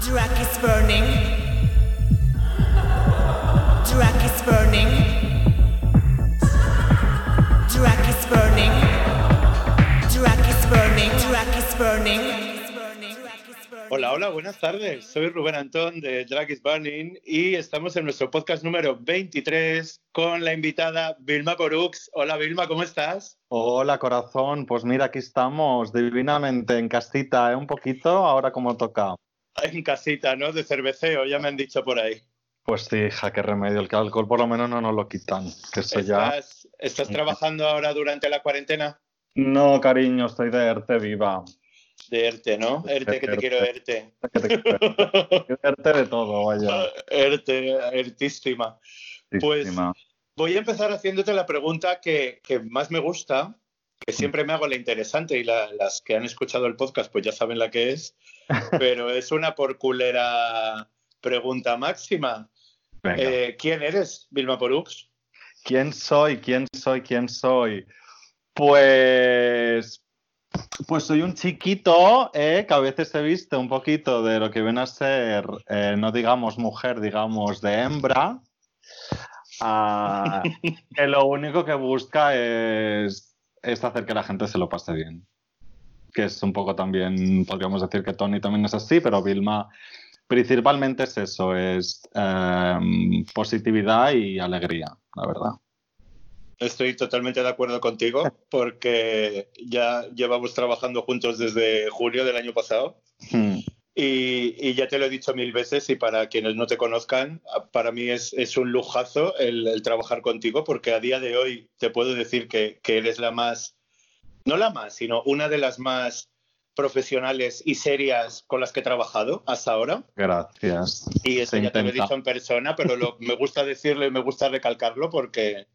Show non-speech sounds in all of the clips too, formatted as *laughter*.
Drag is burning. Drag is burning. Drag is burning. Drag is burning. Drag is burning. Hola, hola, buenas tardes. Soy Rubén Antón de Drag is Burning y estamos en nuestro podcast número 23 con la invitada Vilma Corux. Hola Vilma, ¿cómo estás? Hola corazón, pues mira, aquí estamos divinamente en casita, ¿eh? un poquito, ahora como toca. *laughs* En casita, ¿no? De cerveceo, ya me han dicho por ahí. Pues sí, hija, qué remedio, el alcohol por lo menos no nos lo quitan, que eso ya... ¿Estás, ¿Estás trabajando ahora durante la cuarentena? No, cariño, estoy de ERTE viva. De ERTE, ¿no? ERTE, que te quiero ERTE. ERTE de todo, vaya. *laughs* ERTE, ERTísima. Pues voy a empezar haciéndote la pregunta que, que más me gusta, que siempre me hago la interesante y la- las que han escuchado el podcast pues ya saben la que es, pero es una por culera pregunta máxima. Eh, ¿Quién eres, Vilma Porux? ¿Quién soy? ¿Quién soy? ¿Quién soy? Pues, pues soy un chiquito eh, que a veces se viste un poquito de lo que viene a ser, eh, no digamos mujer, digamos de hembra, ah, *laughs* que lo único que busca es, es hacer que la gente se lo pase bien. Que es un poco también, podríamos decir que Tony también es así, pero Vilma principalmente es eso, es em, positividad y alegría, la verdad. Estoy totalmente de acuerdo contigo *laughs* porque ya llevamos trabajando juntos desde julio del año pasado. Hmm. Y, y ya te lo he dicho mil veces y para quienes no te conozcan, para mí es, es un lujazo el, el trabajar contigo porque a día de hoy te puedo decir que, que eres la más, no la más, sino una de las más profesionales y serias con las que he trabajado hasta ahora. Gracias. Y eso Se ya te lo he dicho en persona, pero lo- me gusta decirlo y me gusta recalcarlo porque,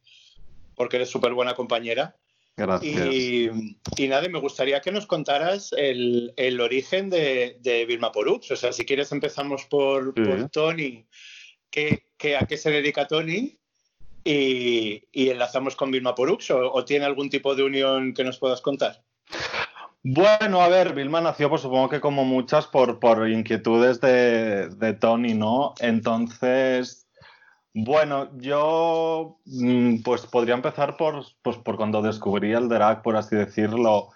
porque eres súper buena compañera. Gracias. Y, y nada, me gustaría que nos contaras el, el origen de, de Vilma Porux. O sea, si quieres empezamos por, Sí. por Tony, ¿qué, qué- a qué se dedica Tony? Y, enlazamos con Vilma Porux. O, o tiene algún tipo de unión que nos puedas contar? Bueno, a ver, Vilma nació, pues supongo que como muchas, por, por inquietudes de, de Tony, ¿no? Entonces, bueno, yo mm, pues podría empezar por, pues, por cuando descubrí el drag, por así decirlo,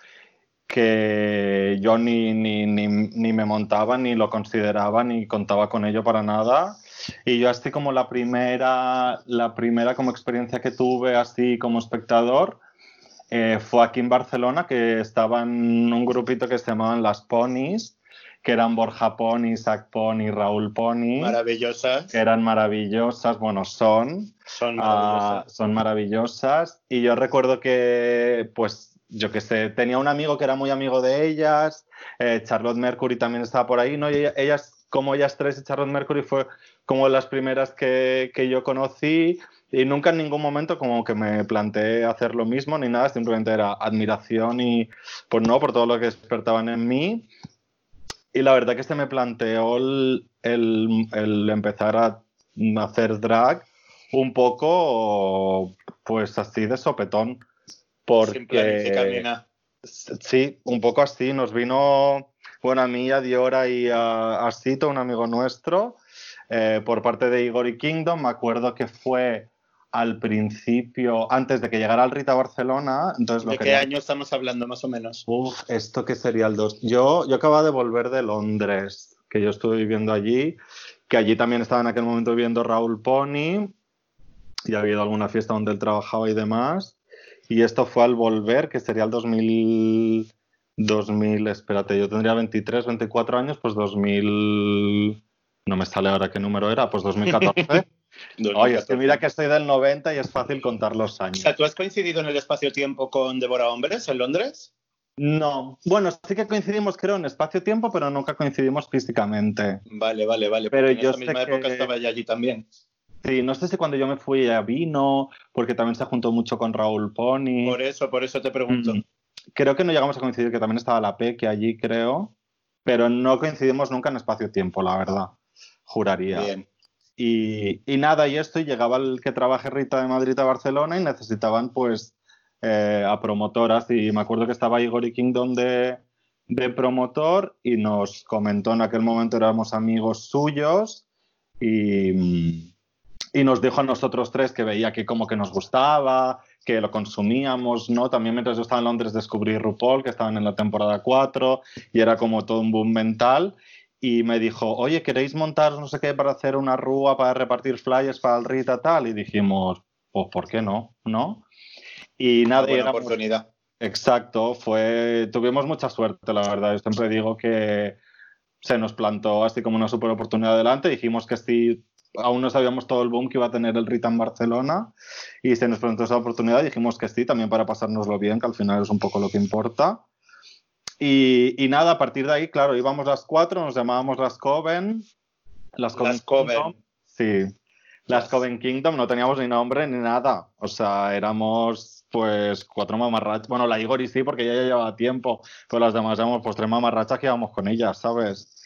que yo ni, ni, ni, ni me montaba, ni lo consideraba, ni contaba con ello para nada. Y yo así como la primera, la primera como experiencia que tuve así como espectador, eh, fue aquí en Barcelona, que estaba en un grupito que se llamaban Las Ponis, que eran Borja Pony, Isaac Pony, Raúl Pony, Maravillosas. que eran maravillosas, bueno, son, Son ah, maravillosas. son maravillosas. Y yo recuerdo que, pues, yo qué sé, tenía un amigo que era muy amigo de ellas, eh, Charlotte Mercury también estaba por ahí, ¿no? Y ella- ellas, como ellas tres y Charlotte Mercury fue como las primeras que, que yo conocí y nunca en ningún momento como que me planteé hacer lo mismo ni nada, simplemente era admiración y pues no, por todo lo que despertaban en mí. Y la verdad que se me planteó el, el- el empezar a hacer drag un poco pues así de sopetón. Sin planificar ni Porque nada. sí, un poco así, nos vino, bueno, a mí, a Diora y a, a Sito, un amigo nuestro, eh, por parte de Igor y Kingdom, me acuerdo que fue al principio, antes de que llegara al Rita Barcelona, entonces lo ¿De qué año estamos hablando más o menos? Uf, esto que sería el 2. Yo, yo acababa de volver de Londres, que yo estuve viviendo allí, que allí también estaba en aquel momento viviendo Raúl Pony, y había ido a alguna fiesta donde él trabajaba y demás. Y esto fue al volver, que sería el 2000, 2000, espérate, yo tendría 23, 24 años, pues 2000, no me sale ahora qué número era, pues 2014. *laughs* Oye, es que mira que estoy del 90 y es fácil contar los O años. sea, ¿tú has coincidido en el espacio-tiempo con Débora Hombres en Londres? No, bueno, sí que coincidimos, creo, en espacio-tiempo, pero nunca coincidimos físicamente. Vale, vale, vale. Pero porque en yo esa misma época que- estaba ella allí también. Sí, no sé si cuando yo me fui ella vino, porque también se juntó mucho con Raúl Pony. Por eso, por eso te pregunto. Mm. Creo que no llegamos a coincidir, que también estaba la Peque allí, creo, pero no coincidimos nunca en espacio-tiempo, la verdad. Juraría. Bien. Y, y nada, y esto, y llegaba el que trabaje Rita de Madrid a Barcelona y necesitaban pues eh, a promotoras y me acuerdo que estaba Igor y Kingdom de, de promotor y nos comentó en aquel momento éramos amigos suyos y, y nos dijo a nosotros tres que veía que como que nos gustaba, que lo consumíamos, ¿no? También mientras yo estaba en Londres descubrí RuPaul, que estaban en la temporada 4 y era como todo un boom mental y me dijo, oye, ¿queréis montar no sé qué para hacer una rúa, para repartir flyers para el Rita tal? Y dijimos, pues ¿por qué no? ¿No? Y nada, Buena éramos- oportunidad. Exacto, fue, tuvimos mucha suerte, la verdad. Yo siempre digo que se nos plantó así como una super oportunidad delante. Dijimos que sí, aún no sabíamos todo el boom que iba a tener el Rita en Barcelona y se nos presentó esa oportunidad. Dijimos que sí, también para pasárnoslo bien, que al final es un poco lo que importa. Y, y nada, a partir de ahí, claro, íbamos las cuatro, nos llamábamos las Coven. Las Coven. Las Coven. Kingdom. Sí, las Coven Kingdom, no teníamos ni nombre ni nada. O sea, éramos pues cuatro mamarrachas. Bueno, la Igor y sí, porque ella ya llevaba tiempo, pero las demás éramos pues tres mamarrachas que íbamos con ellas, ¿sabes?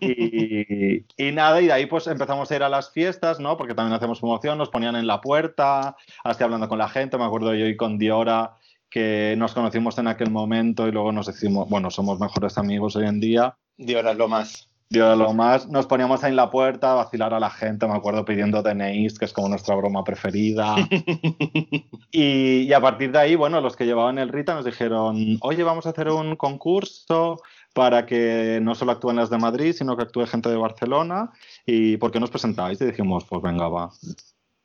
Y, y nada, y de ahí pues empezamos a ir a las fiestas, ¿no? Porque también hacemos promoción, nos ponían en la puerta, así hablando con la gente, me acuerdo yo y con Diora que nos conocimos en aquel momento y luego nos decimos, bueno, somos mejores amigos hoy en día. Y ahora lo más. Dios, lo más, nos poníamos ahí en la puerta a vacilar a la gente, me acuerdo pidiendo DNIs, que es como nuestra broma preferida. *laughs* y, y a partir de ahí, bueno, los que llevaban el Rita nos dijeron, oye, vamos a hacer un concurso para que no solo actúen las de Madrid, sino que actúe gente de Barcelona. ¿Y por qué nos presentáis? Y dijimos, pues venga, va.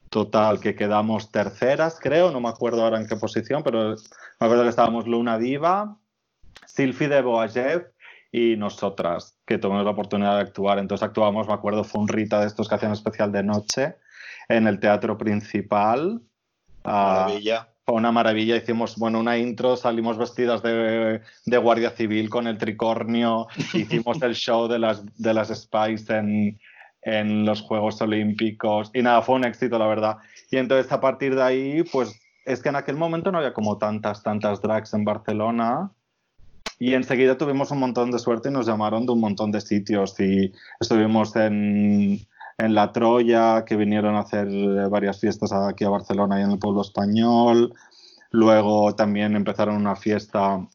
Total, que quedamos terceras, creo, no me acuerdo ahora en qué posición, pero me acuerdo que estábamos Luna Diva, Silfi de Boajev y nosotras, que tuvimos la oportunidad de actuar. Entonces actuamos, me acuerdo, fue un Rita de estos que hacían especial de noche en el teatro principal. Ah, Maravilla. Fue una maravilla. Hicimos, bueno, una intro, salimos vestidas de, de guardia civil con el tricornio, *laughs* hicimos el show de las, de las Spice en, en los Juegos Olímpicos y nada, fue un éxito, la verdad. Y entonces a partir de ahí, pues es que en aquel momento no había como tantas, tantas drags en Barcelona. Y enseguida tuvimos un montón de suerte y nos llamaron de un montón de sitios. Y estuvimos en, en La Troya, que vinieron a hacer eh, varias fiestas aquí a Barcelona y en el pueblo español. Luego también empezaron una fiesta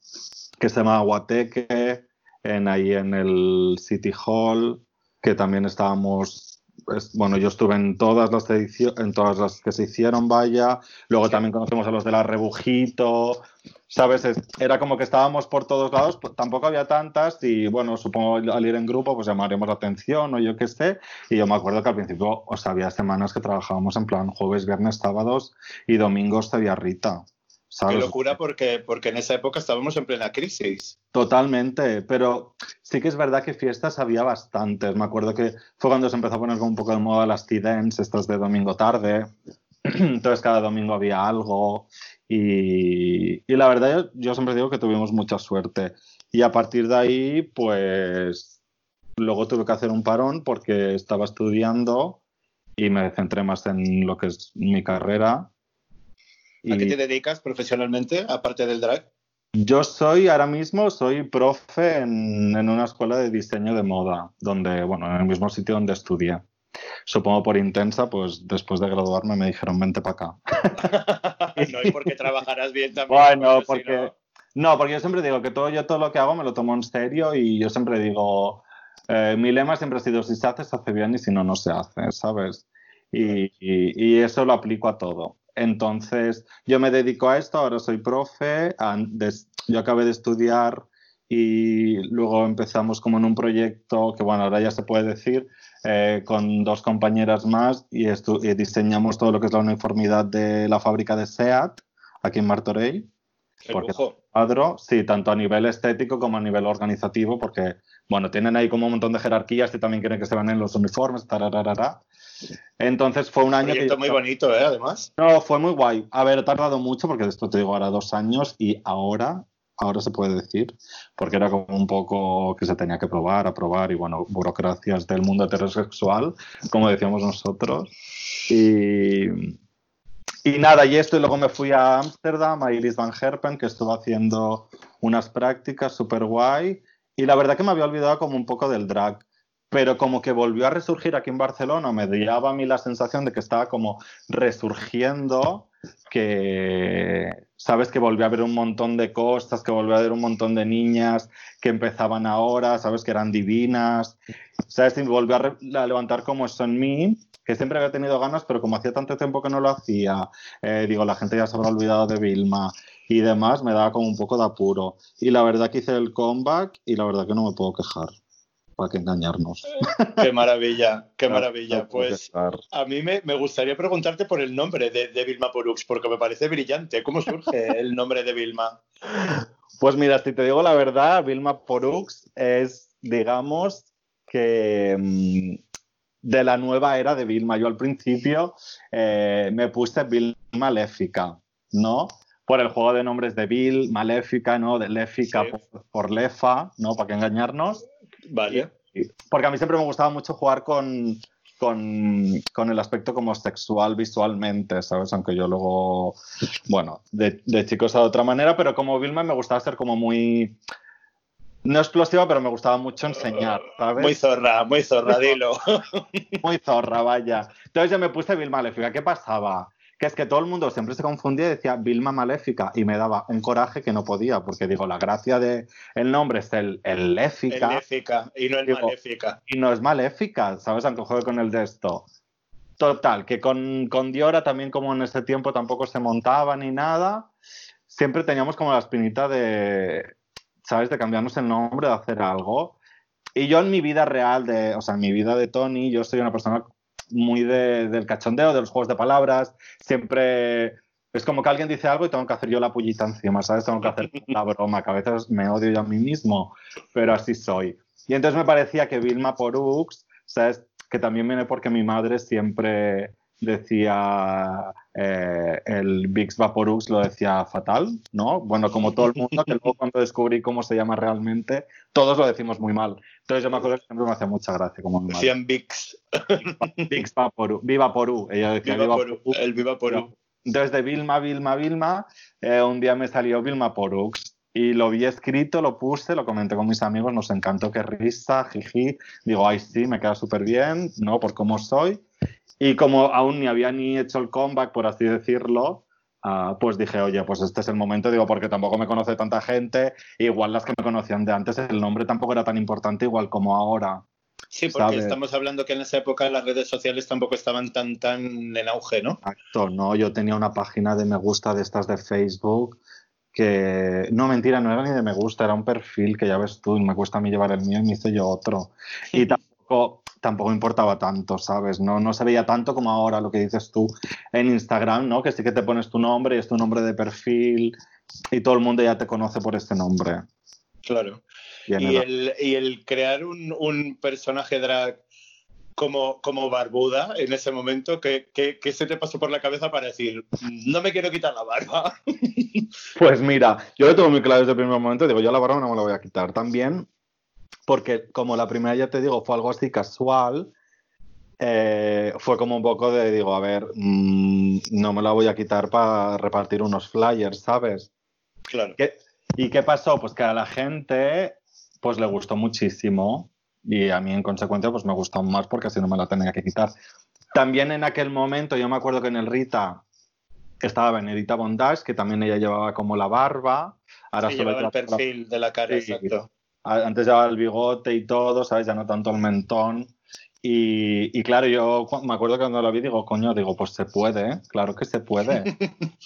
que se llama Guateque, en, ahí en el City Hall, que también estábamos, es- bueno, yo estuve en todas las en todas las que se hicieron, vaya. Luego también conocemos a los de la Rebujito, ¿sabes? Es- Era como que estábamos por todos lados, pues tampoco había tantas y bueno, supongo al ir en grupo pues llamaremos la atención o yo qué sé. Y yo me acuerdo que al principio, o sea, había semanas que trabajábamos en plan jueves, viernes, sábados y domingos había Rita. Qué ¿sabes? locura porque, porque en esa época estábamos en plena crisis. Totalmente, pero sí que es verdad que fiestas había bastantes. Me acuerdo que fue cuando se empezó a poner como un poco de moda las T-Dance, estas de domingo tarde. *clears throat* Entonces cada domingo había algo y, y la verdad yo, yo siempre digo que tuvimos mucha suerte. Y a partir de ahí, pues luego tuve que hacer un parón porque estaba estudiando y me centré más en lo que es mi carrera. ¿A qué Y- te dedicas profesionalmente, aparte del drag? yo soy ahora mismo, soy profe en, en una escuela de diseño de moda, donde, bueno, en el mismo sitio donde estudié. Supongo por intensa, pues después de graduarme me dijeron, vente para acá. *laughs* no, y porque trabajarás bien también. *laughs* Bueno, porque No, porque yo siempre digo que todo, yo todo lo que hago me lo tomo en serio y yo siempre digo, eh, mi lema siempre ha sido, si se hace, se hace bien y si no, no se hace, ¿sabes? Y, y- y eso lo aplico a todo. Entonces, yo me dedico a esto, ahora soy profe, yo acabé de estudiar y luego empezamos como en un proyecto que, bueno, ahora ya se puede decir, eh, con dos compañeras más y, y diseñamos todo lo que es la uniformidad de la fábrica de SEAT aquí en Martorell. el porque- cuadro, sí, tanto a nivel estético como a nivel organizativo, porque, bueno, tienen ahí como un montón de jerarquías y también quieren que se vean en los uniformes, tararara. Entonces fue un año que... proyecto yo- muy bonito, ¿eh? Además. No, fue muy guay. A ver, he tardado mucho, porque esto te digo ahora dos años y ahora, ahora se puede decir, porque era como un poco que se tenía que probar, aprobar y, bueno, burocracias del mundo heterosexual, como decíamos nosotros. Y, y nada, y esto, y luego me fui a Ámsterdam, a Iris Van Herpen, que estuvo haciendo unas prácticas súper guay. Y la verdad que me había olvidado como un poco del drag. Pero como que volvió a resurgir aquí en Barcelona, me daba a mí la sensación de que estaba como resurgiendo, que sabes que volvió a haber un montón de cosas, que volvió a haber un montón de niñas que empezaban ahora, sabes que eran divinas, sabes, y volvió a, levantar como eso en mí, que siempre había tenido ganas, pero como hacía tanto tiempo que no lo hacía, eh, digo, la gente ya se habrá olvidado de Vilma y demás, me daba como un poco de apuro. Y la verdad que hice el comeback y la verdad que no me puedo quejar para que engañarnos. *laughs* Qué maravilla, qué *laughs* maravilla. Pues a mí me, gustaría preguntarte por el nombre de, Vilma Porux, porque me parece brillante. ¿Cómo surge *laughs* el nombre de Vilma? Pues mira, si te digo la verdad, Vilma Porux es, digamos, que mm, de la nueva era de Vilma. Yo al principio eh, me puse Vilma Maléfica, ¿no? Por el juego de nombres de Bill, Maléfica, ¿no? De Léfica por, Lefa, ¿no? Para que engañarnos. Vale. porque a mí siempre me gustaba mucho jugar con, con, el aspecto como sexual visualmente, ¿sabes? Aunque yo luego, bueno, de, de chicos de otra manera, pero como Vilma me gustaba ser como muy... No explosiva, pero me gustaba mucho enseñar, *laughs* ¿sabes? Muy zorra, muy zorra, *laughs* dilo. muy zorra, vaya. Entonces yo me puse Vilma Maléfica. ¿Qué pasaba? Que es que todo el mundo siempre se confundía y decía Vilma Maléfica y me daba un coraje que no podía, porque digo, la gracia del el nombre es el, el léfica. El léfica y no el maléfica. Y no es maléfica, ¿sabes? Aunque juegue con el de esto. Total, que con, con Diora también como en ese tiempo tampoco se montaba ni nada, siempre teníamos como la espinita de, ¿sabes? De cambiarnos el nombre, de hacer algo. Y yo en mi vida real, de, o sea, en mi vida de Tony, yo soy una persona muy del cachondeo, de los juegos de palabras. Siempre es como que alguien dice algo y tengo que hacer yo la pullita encima, ¿sabes? Tengo que hacer la broma, que a veces me odio yo a mí mismo, pero así soy. Y entonces me parecía que Vilma Porux, ¿sabes? Que también viene porque mi madre siempre decía eh, el Bix Vaporux lo decía fatal, ¿no? Bueno, como todo el mundo, que luego cuando descubrí cómo se llama realmente, todos lo decimos muy mal. Entonces yo me acuerdo que siempre me hacía mucha gracia como mi Decían Bix. Bix Vaporux, Viva Porú, ella decía Viva, Porú, el Viva Porú. Entonces de Vilma, Vilma, Vilma, eh, un día me salió Vilma Porux y lo vi escrito, lo puse, lo comenté con mis amigos, nos encantó, qué risa, jiji. Digo, ay, sí, me queda súper bien, ¿no? Por cómo soy. Y como aún ni había ni hecho el comeback, por así decirlo, ah, pues dije, oye, pues este es el momento, digo, porque tampoco me conoce tanta gente, igual las que me conocían de antes, el nombre tampoco era tan importante igual como ahora. Sí, porque estamos hablando que en esa época las redes sociales tampoco estaban tan, tan en auge, ¿no? Exacto, no, yo tenía una página de me gusta de estas de Facebook que, no, mentira, no era ni de me gusta, era un perfil que ya ves tú, y me cuesta a mí llevar el mío y me hice yo otro. Y tampoco, tampoco importaba tanto, ¿sabes? No, no se veía tanto como ahora lo que dices tú en Instagram, ¿no? Que sí que te pones tu nombre y es tu nombre de perfil y todo el mundo ya te conoce por este nombre. Claro. Y, el, y el, crear un, un, personaje drag como, como barbuda en ese momento, ¿qué, ¿qué, qué, se te pasó por la cabeza para decir, no me quiero quitar la barba? *laughs* Pues mira, yo lo tengo muy claro desde el primer momento, digo, yo la barba no me la voy a quitar. También porque como la primera ya te digo fue algo así casual, eh, fue como un poco de, digo, a ver, mmm, no me la voy a quitar para repartir unos flyers, ¿sabes? Claro. ¿Y qué pasó? Pues que a la gente pues le gustó muchísimo y a mí en consecuencia pues me gustó más porque así no me la tenía que quitar. También en aquel momento yo me acuerdo que en el Rita estaba Benedita Bondage, que también ella llevaba como la barba. Ahora sí, llevaba el perfil de la cara, exacto antes llevaba el bigote y todo, ¿sabes? Ya no tanto el mentón. Y, claro, yo me acuerdo que cuando lo vi, digo, coño, digo, pues se puede, ¿eh? claro que se puede. *laughs*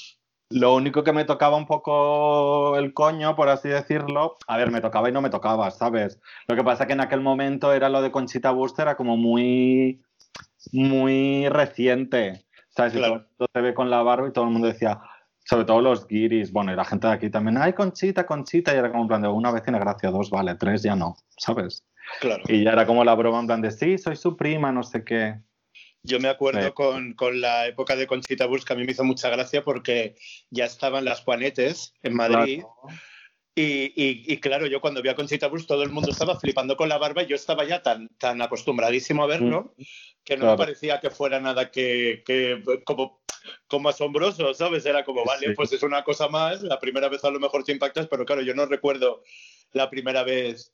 lo único que me tocaba un poco el coño, por así decirlo, a ver, me tocaba y no me tocaba, ¿sabes? Lo que pasa que en aquel momento era lo de Conchita Wurst, era como muy, muy reciente, ¿sabes? Y todo, todo se ve con la barba y todo el mundo decía, sobre todo los guiris, bueno, y la gente de aquí también, ay, Conchita, Conchita, y era como en plan de una vez tiene gracia, dos, vale, tres ya no, ¿sabes? Claro. Y ya era como la broma en plan de, sí, soy su prima, no sé qué. Yo me acuerdo con, con, la época de Conchita que a mí me hizo mucha gracia porque ya estaban las Juanetes en Madrid. Y, y, claro, yo cuando vi a Conchita Burs, todo el mundo estaba flipando con la barba y yo estaba ya tan, tan acostumbradísimo a verlo mm. que no me parecía que fuera nada que, que como como asombroso, ¿sabes? Era como, vale, pues es una cosa más, la primera vez a lo mejor te impactas, pero claro, yo no recuerdo la primera vez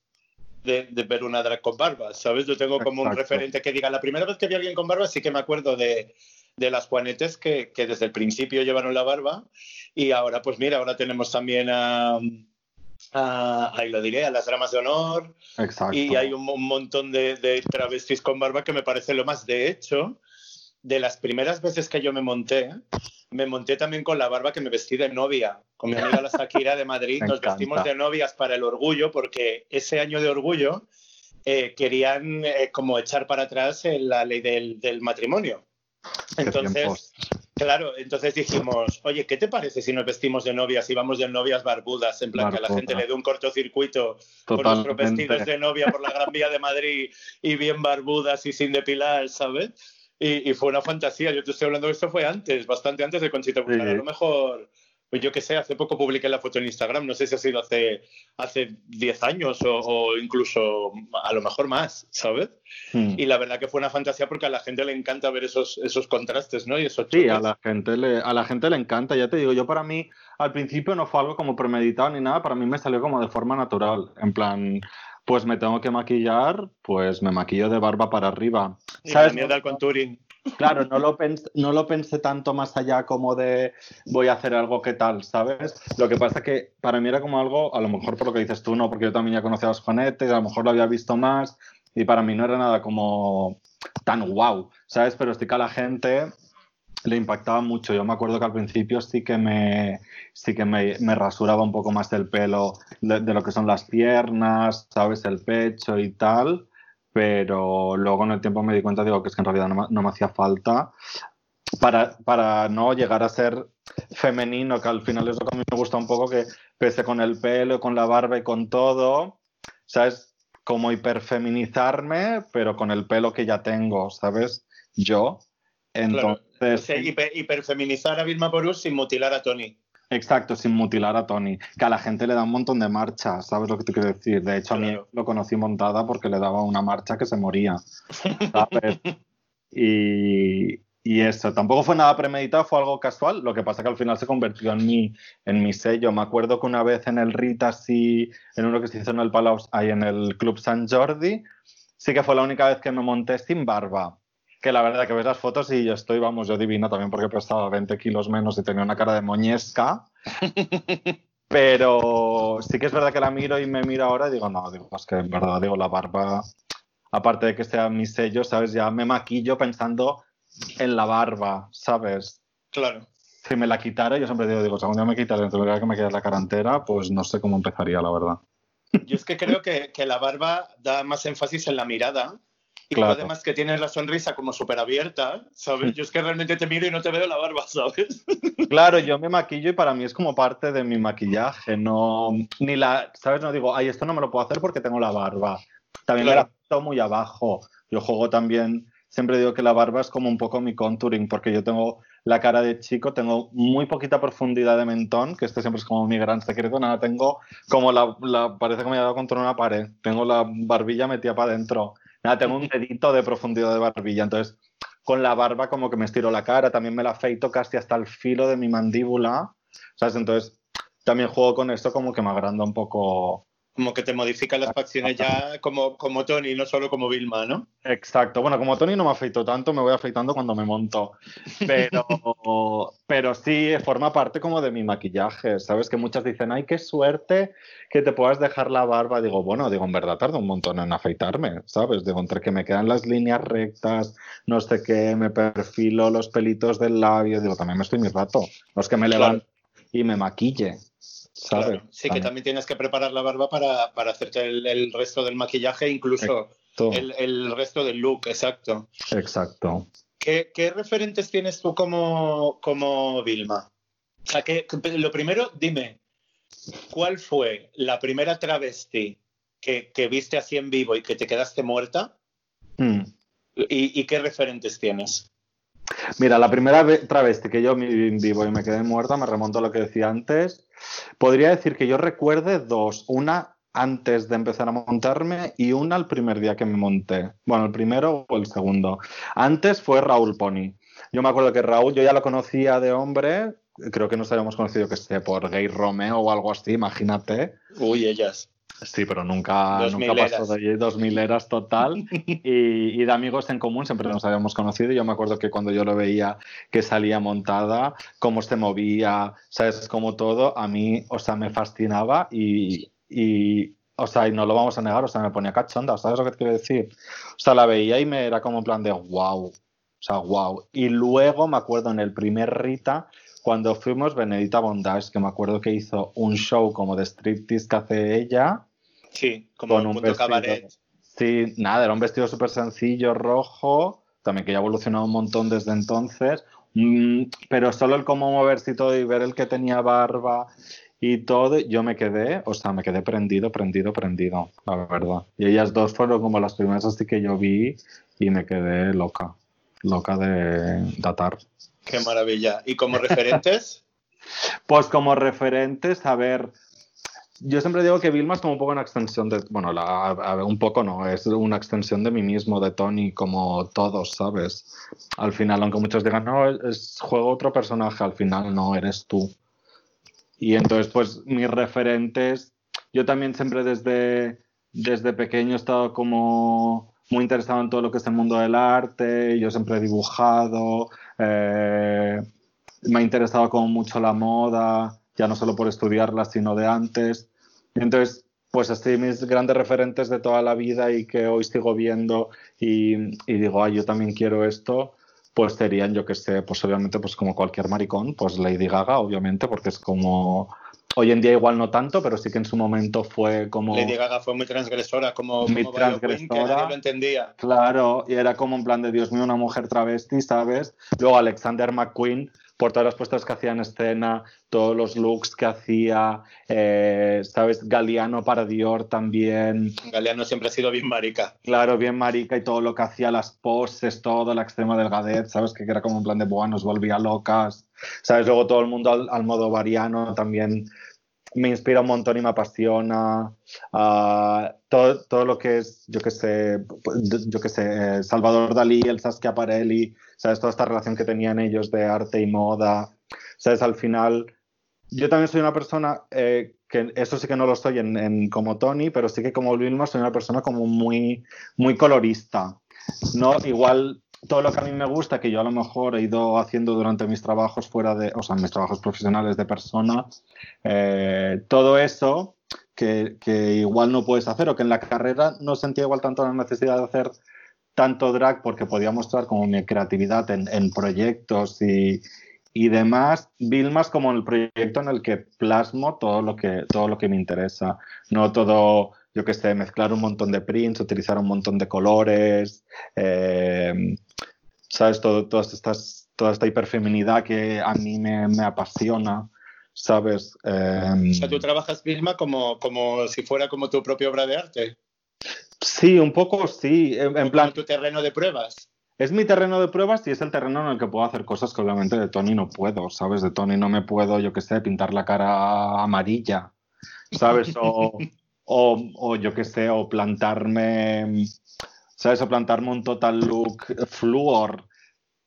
de, de ver una drag con barba, ¿sabes? Yo tengo como un Exacto. referente que diga, la primera vez que vi a alguien con barba sí que me acuerdo de, de las Juanetes que, que desde el principio llevaron la barba y ahora, pues mira, ahora tenemos también a, a- ahí lo diré, a las dramas de honor Exacto. y hay un, un montón de, de travestis con barba que me parece lo más. De hecho, de las primeras veces que yo me monté, me monté también con la barba que me vestí de novia. Con mi amiga la Shakira de Madrid *laughs* nos vestimos de novias para el orgullo porque ese año de orgullo eh, querían eh, como echar para atrás eh, la ley del, del matrimonio. Entonces. Claro, entonces dijimos, oye, ¿qué te parece si nos vestimos de novias y vamos de novias barbudas? En plan, que a la gente le dé un cortocircuito con nuestros vestidos de novia por la Gran Vía de Madrid y bien barbudas y sin depilar, ¿sabes? Y, y fue una fantasía. Yo te estoy hablando de esto fue antes, bastante antes de Conchita. Sí. A lo mejor, pues yo qué sé, hace poco publiqué la foto en Instagram. No sé si ha sido hace hace 10 años o, o incluso a lo mejor más, ¿sabes? Mm. Y la verdad que fue una fantasía porque a la gente le encanta ver esos, esos contrastes, ¿no? Y esos Sí, a la gente le, a la gente le encanta, ya te digo, yo para mí al principio no fue algo como premeditado ni nada, para mí me salió como de forma natural, en plan, pues me tengo que maquillar, pues me maquillo de barba para arriba. Y ¿Sabes? la mierda al contouring. Claro, no lo, pens- no lo pensé tanto más allá como de voy a hacer algo que tal, ¿sabes? Lo que pasa que para mí era como algo, a lo mejor por lo que dices tú, no, porque yo también ya conocía a los Juanetes, a lo mejor lo había visto más y para mí no era nada como tan guau, ¿sabes? Pero sí que a la gente le impactaba mucho. Yo me acuerdo que al principio sí que me, sí que me, me rasuraba un poco más el pelo de, de lo que son las piernas, ¿sabes? El pecho y tal pero luego con el tiempo me di cuenta, digo, que es que en realidad no me, no me hacía falta para, para no llegar a ser femenino, que al final es lo que a mí me gusta un poco, que pese con el pelo, con la barba y con todo, ¿sabes? Como hiperfeminizarme, pero con el pelo que ya tengo, ¿sabes? Yo. Claro. Entonces, hiper- hiperfeminizar a Vilma Porus sin mutilar a Tony. Exacto, sin mutilar a Tony. Que a la gente le da un montón de marcha, ¿sabes lo que te quiero decir? De hecho, a mí Claro. lo conocí montada porque le daba una marcha que se moría. ¿sabes? *laughs* y, y eso, tampoco fue nada premeditado, fue algo casual. Lo que pasa que al final se convirtió en mi, en mi sello. Me acuerdo que una vez en el Rita, sí, en uno que se hizo en el Palau, ahí en el Club San Jordi, sí que fue la única vez que me monté sin barba. Que la verdad que ves las fotos y yo estoy, vamos, yo divina también porque pesaba 20 kilos menos y tenía una cara de moñesca. *laughs* Pero sí que es verdad que la miro y me miro ahora y digo, no, digo, es que en verdad, digo, la barba, aparte de que sea mi sello, ¿sabes? Ya me maquillo pensando en la barba, ¿sabes? Claro. Si me la quitara, yo siempre digo, digo, si algún día me quitara, tuviera que me quede la cara entera, pues no sé cómo empezaría, la verdad. Yo es que creo que, que la barba da más énfasis en la mirada. Y Claro. además que tienes la sonrisa como súper abierta, ¿sabes? Yo es que realmente te miro y no te veo la barba, *laughs* ¿sabes? Claro, yo me maquillo y para mí es como parte de mi maquillaje, no, ni la, ¿sabes? No digo, ay, esto no me lo puedo hacer porque tengo la barba. También me Claro. la pongo muy abajo. Yo juego también, siempre digo que la barba es como un poco mi contouring, porque yo tengo la cara de chico, tengo muy poquita profundidad de mentón, que este siempre es como mi gran secreto, nada, tengo como la, la parece que me he dado contra una pared, tengo la barbilla metida para adentro, nada, tengo un dedito de profundidad de barbilla, entonces con la barba como que me estiro la cara, también me la afeito casi hasta el filo de mi mandíbula, ¿sabes? Entonces también juego con esto como que me agranda un poco. Como que te modifican las facciones ya como, como Tony, no solo como Vilma, ¿no? Exacto. Bueno, como Tony no me afeito tanto, me voy afeitando cuando me monto. Pero, *laughs* pero sí forma parte como de mi maquillaje, ¿sabes? Que muchas dicen, ay, qué suerte que te puedas dejar la barba. Digo, bueno, digo, en verdad tarda un montón en afeitarme, ¿sabes? Digo, entre que me quedan las líneas rectas, no sé qué, me perfilo los pelitos del labio, digo, también me estoy mi rato. No es que me Claro. levanto y me maquille, ¿sabes? Claro. Sí, que también tienes que preparar la barba para, para hacerte el, el resto del maquillaje, incluso el, el resto del look, exacto. Exacto. ¿Qué, qué referentes tienes tú como, como Vilma? O sea, que- lo primero, dime, ¿cuál fue la primera travesti que, que viste así en vivo y que te quedaste muerta? Mm. ¿Y, y qué referentes tienes? Mira, la primera ve- travesti que yo vivo y me quedé muerta, me remonto a lo que decía antes. Podría decir que yo recuerde dos. Una antes de empezar a montarme y una el primer día que me monté. Bueno, el primero o el segundo. Antes fue Raúl Pony. Yo me acuerdo que Raúl, yo ya lo conocía de hombre, creo que nos habíamos conocido que sé por Gay Romeo o algo así, imagínate. Uy, ellas. Sí, pero nunca, Dos nunca mileras. pasó de allí, dos mil eras total. *laughs* Y, y de amigos en común siempre nos habíamos conocido. y Yo me acuerdo que cuando yo lo veía que salía montada, cómo se movía, sabes, como todo, a mí, o sea, me fascinaba y, y, o sea, y no lo vamos a negar, o sea, me ponía cachonda, ¿sabes lo que te quiero decir? O sea, la veía y me era como en plan de wow, o sea, wow. Y luego me acuerdo en el primer Rita, cuando fuimos, Benedita Bondage, que me acuerdo que hizo un show como de striptease que hace ella. Sí, como Con un un punto vestido. cabaret. Sí, nada, era un vestido súper sencillo, rojo, también que ya ha evolucionado un montón desde entonces, Mm, pero solo el cómo moverse y todo y ver el que tenía barba y todo, yo me quedé, o sea, me quedé prendido, prendido, prendido, la verdad. Y ellas dos fueron como las primeras así que yo vi y me quedé loca, loca de datar. Qué maravilla. ¿Y como referentes? *laughs* Pues como referentes, a ver, yo siempre digo que Vilma es como un poco una extensión de, bueno, la- a un poco no, es una extensión de mí mismo, de Tony, como todos, ¿sabes? Al final, aunque muchos digan, no, es- juego otro personaje, al final no, eres tú. Y entonces, pues mis referentes, yo también siempre desde, desde pequeño he estado como muy interesado en todo lo que es el mundo del arte, yo siempre he dibujado, eh, me ha interesado como mucho la moda, ya no solo por estudiarla, sino de antes. Entonces, pues así mis grandes referentes de toda la vida y que hoy sigo viendo y, y digo, ay, yo también quiero esto, pues serían, yo que sé, pues obviamente, pues como cualquier maricón, pues Lady Gaga, obviamente, porque es como, hoy en día igual no tanto, pero sí que en su momento fue como... Lady Gaga fue muy transgresora, como, Muy como Bio Queen, que transgresora. nadie lo entendía. Claro, y era como en plan de Dios mío, una mujer travesti, ¿sabes? Luego Alexander McQueen, por todas las puestas que hacía en escena, todos los looks que hacía, eh, ¿sabes? Galeano para Dior también, Galeano siempre ha sido bien marica. claro, bien marica y todo lo que hacía, las poses, todo, la extrema delgadez, ¿sabes? Que era como en plan de, buah, nos volvía locas, ¿sabes? Luego todo el mundo al, al modo variano también me inspira un montón y me apasiona. Ah, todo, todo lo que es, yo que sé, yo que sé, Salvador Dalí, el Saskia Parelli, ¿sabes? Toda esta relación que tenían ellos de arte y moda, ¿sabes? Al final, yo también soy una persona eh, que eso sí que no lo soy en, en como Tony, pero sí que como Vilma soy una persona como muy, muy colorista. ¿no? Igual todo lo que a mí me gusta, que yo a lo mejor he ido haciendo durante mis trabajos fuera de, o sea, mis trabajos profesionales de persona, eh, todo eso que, que igual no puedes hacer o que en la carrera no sentía igual tanto la necesidad de hacer tanto drag porque podía mostrar como mi creatividad en, en proyectos y, y demás, Vilma es como el proyecto en el que plasmo todo lo que, todo lo que me interesa, no todo, yo que sé, mezclar un montón de prints, utilizar un montón de colores, eh, ¿sabes? Todo, todas estas, toda esta hiperfeminidad que a mí me, me apasiona, ¿sabes? Eh, O sea, tú trabajas, Vilma, como, como si fuera como tu propia obra de arte. sí, un poco sí, en, en plan, tu terreno de pruebas. es mi terreno de pruebas y es el terreno en el que puedo hacer cosas que obviamente de Tony no puedo, ¿sabes? De Tony no me puedo, yo qué sé, pintar la cara amarilla, ¿sabes? O, *laughs* o, yo qué sé, o plantarme, ¿sabes? O plantarme un total look fluor,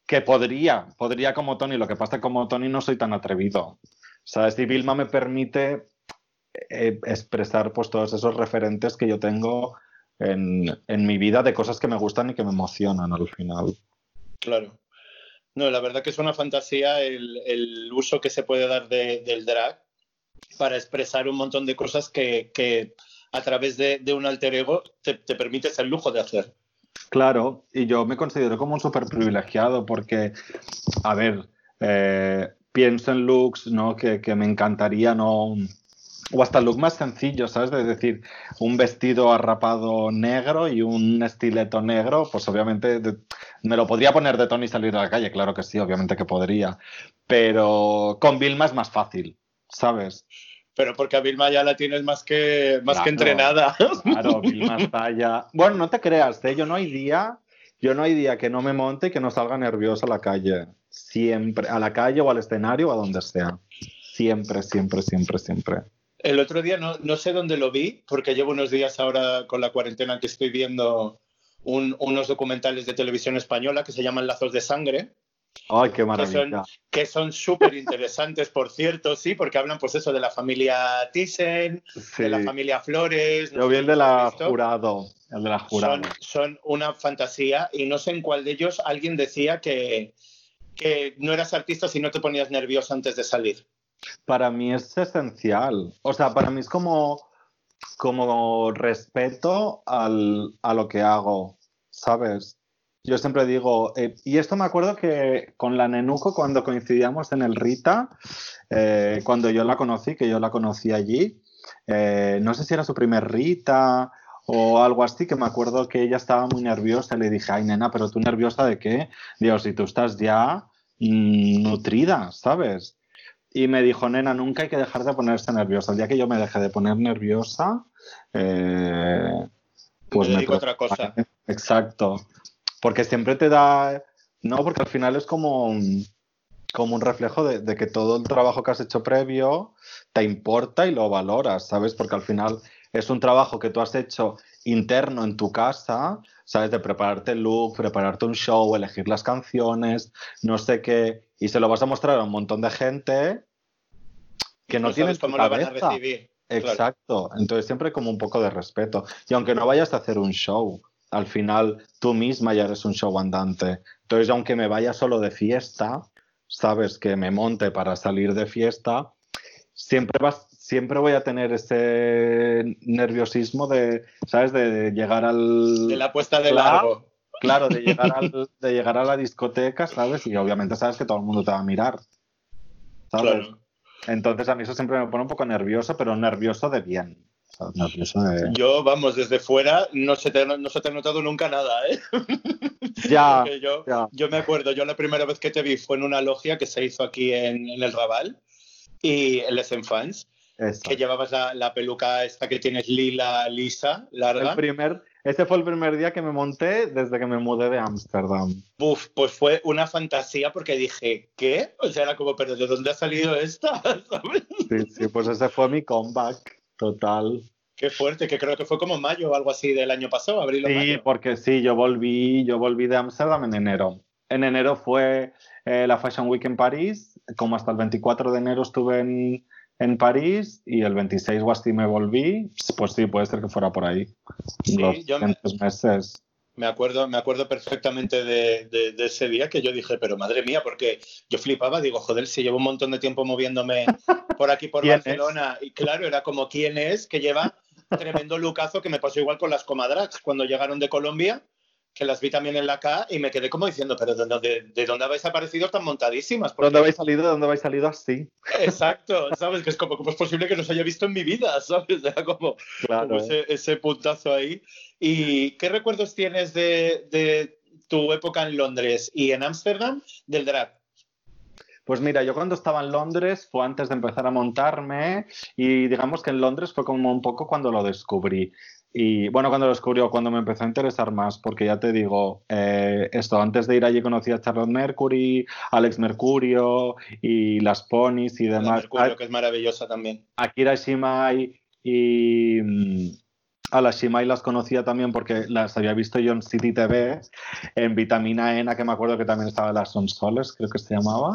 que podría, podría como Tony, lo que pasa es que como Tony no soy tan atrevido, ¿sabes? Y Vilma me permite eh, expresar pues todos esos referentes que yo tengo en, en mi vida de cosas que me gustan y que me emocionan al final. Claro. No, la verdad que es una fantasía el, el uso que se puede dar de- del drag para expresar un montón de cosas que, que a través de, un alter ego te, te permites el lujo de hacer. Claro, y yo me considero como un súper privilegiado porque, a ver, eh, pienso en looks, ¿no? Que, me encantaría, ¿no? O hasta look más sencillo, ¿sabes? De decir, un vestido arrapado negro y un estileto negro, pues obviamente de- me lo podría poner de tono y salir a la calle, claro que sí, obviamente que podría. Pero con Vilma es más fácil, ¿sabes? Pero porque a Vilma ya la tienes más que, más que entrenada. Claro, *laughs* Vilma está ya. Bueno, no te creas, ¿eh? yo no hay día, yo no hay día que no me monte y que no salga nervioso a la calle. Siempre, a la calle o al escenario o a donde sea. Siempre, siempre, siempre, siempre. El otro día no, no sé dónde lo vi, porque llevo unos días ahora con la cuarentena que estoy viendo un- unos documentales de televisión española que se llaman Lazos de Sangre. Ay, qué maravilla. que son súper interesantes, por cierto, sí, porque hablan pues eso de la familia Thyssen, Sí. de la familia Flores. no Yo vi el de la jurado. El de la jurado. Son, son una fantasía y no sé en cuál de ellos alguien decía que, que no eras artista si no te ponías nervioso antes de salir. Para mí es esencial. O sea, para mí es como, como respeto al, a lo que hago, ¿sabes? Yo siempre digo, eh, y esto me acuerdo que con la Nenuco, cuando coincidíamos en el Rita, eh, cuando yo la conocí, que yo la conocí allí, eh, no sé si era su primer Rita o algo así, que me acuerdo que ella estaba muy nerviosa y le dije, ay nena, pero tú nerviosa de qué? Digo, si tú estás ya mm, nutrida, ¿sabes? Y me dijo, nena, nunca hay que dejar de ponerse nerviosa. El día que yo me dejé de poner nerviosa, eh, pues Me a otra cosa. Exacto. Porque siempre te da. No, porque al final es como, un- como un reflejo de, de que todo el trabajo que has hecho previo te importa y lo valoras, ¿sabes? Porque al final es un trabajo que tú has hecho interno en tu casa, ¿sabes? De prepararte el look, prepararte un show, elegir las canciones, no sé qué. Y se lo vas a mostrar a un montón de gente que no, No tiene cómo lo van a cabeza. recibir. Claro. Exacto, entonces siempre como un poco de respeto. Y aunque no vayas a hacer un show, al final tú misma ya eres un show andante. Entonces, aunque me vaya solo de fiesta, sabes que me monte para salir de fiesta, siempre vas, siempre voy a tener ese nerviosismo de, ¿sabes? De llegar al De la puesta de Claro. largo. claro, de llegar al- de llegar a la discoteca, ¿sabes? Y obviamente sabes que todo el mundo te va a mirar. ¿Sabes? Claro. Entonces a mí eso siempre me pone un poco nervioso, pero nervioso de bien. De... Yo, vamos, desde fuera no se te, no se te ha notado nunca nada, ¿eh? *laughs* Ya, yo, ya. yo me acuerdo, yo la primera vez que te vi fue en una logia que se hizo aquí en, en el Raval y en Les Enfants, que llevabas la, la peluca esta que tienes lila, lisa, larga. El primer, ese fue el primer día que me monté desde que me mudé de Ámsterdam. Uf, pues fue una fantasía porque dije, ¿qué? O sea, era como, pero ¿de dónde ha salido esta? ¿Sabes? *laughs* Sí, sí, pues ese fue mi comeback total. Qué fuerte, que creo que fue como mayo o algo así del año pasado, abril o Sí, mayo. porque sí, yo volví, yo volví de Ámsterdam en enero. En enero fue eh, la Fashion Week en París, como hasta el 24 de enero estuve en, en París y el 26 o así me volví, pues sí, puede ser que fuera por ahí. Sí, Los yo me- siguientes meses. Me acuerdo, me acuerdo perfectamente de, de- de ese día que yo dije, pero madre mía, porque yo flipaba, digo, joder, si llevo un montón de tiempo moviéndome por aquí, por. *laughs* Barcelona, y claro, era como, ¿quién es? Que lleva tremendo lucazo que me pasó igual con las comadrags cuando llegaron de Colombia, que las vi también en la K y me quedé como diciendo, pero ¿de dónde, de dónde habéis aparecido tan montadísimas? Porque- ¿Dónde habéis salido? ¿Dónde habéis salido así? Exacto, ¿sabes? Que es como, ¿cómo es posible que no os haya visto en mi vida? *laughs* ¿Sabes? Era como, Claro. como ese, ese puntazo ahí. ¿Y qué recuerdos tienes de, de tu época en Londres y en Ámsterdam del drag? Pues mira, yo cuando estaba en Londres fue antes de empezar a montarme y digamos que en Londres fue como un poco cuando lo descubrí. Y bueno, cuando lo descubrió, cuando me empezó a interesar más, porque ya te digo, eh, esto, antes de ir allí conocí a Charlotte Mercury, Alex Mercurio y las ponis y demás. Mercurio, que es maravillosa también. Akira Shimai y mm, a las Shimai las conocía también porque las había visto yo en City TV, en Vitamina Ena, que me acuerdo que también estaba las Sonsoles, creo que se llamaba.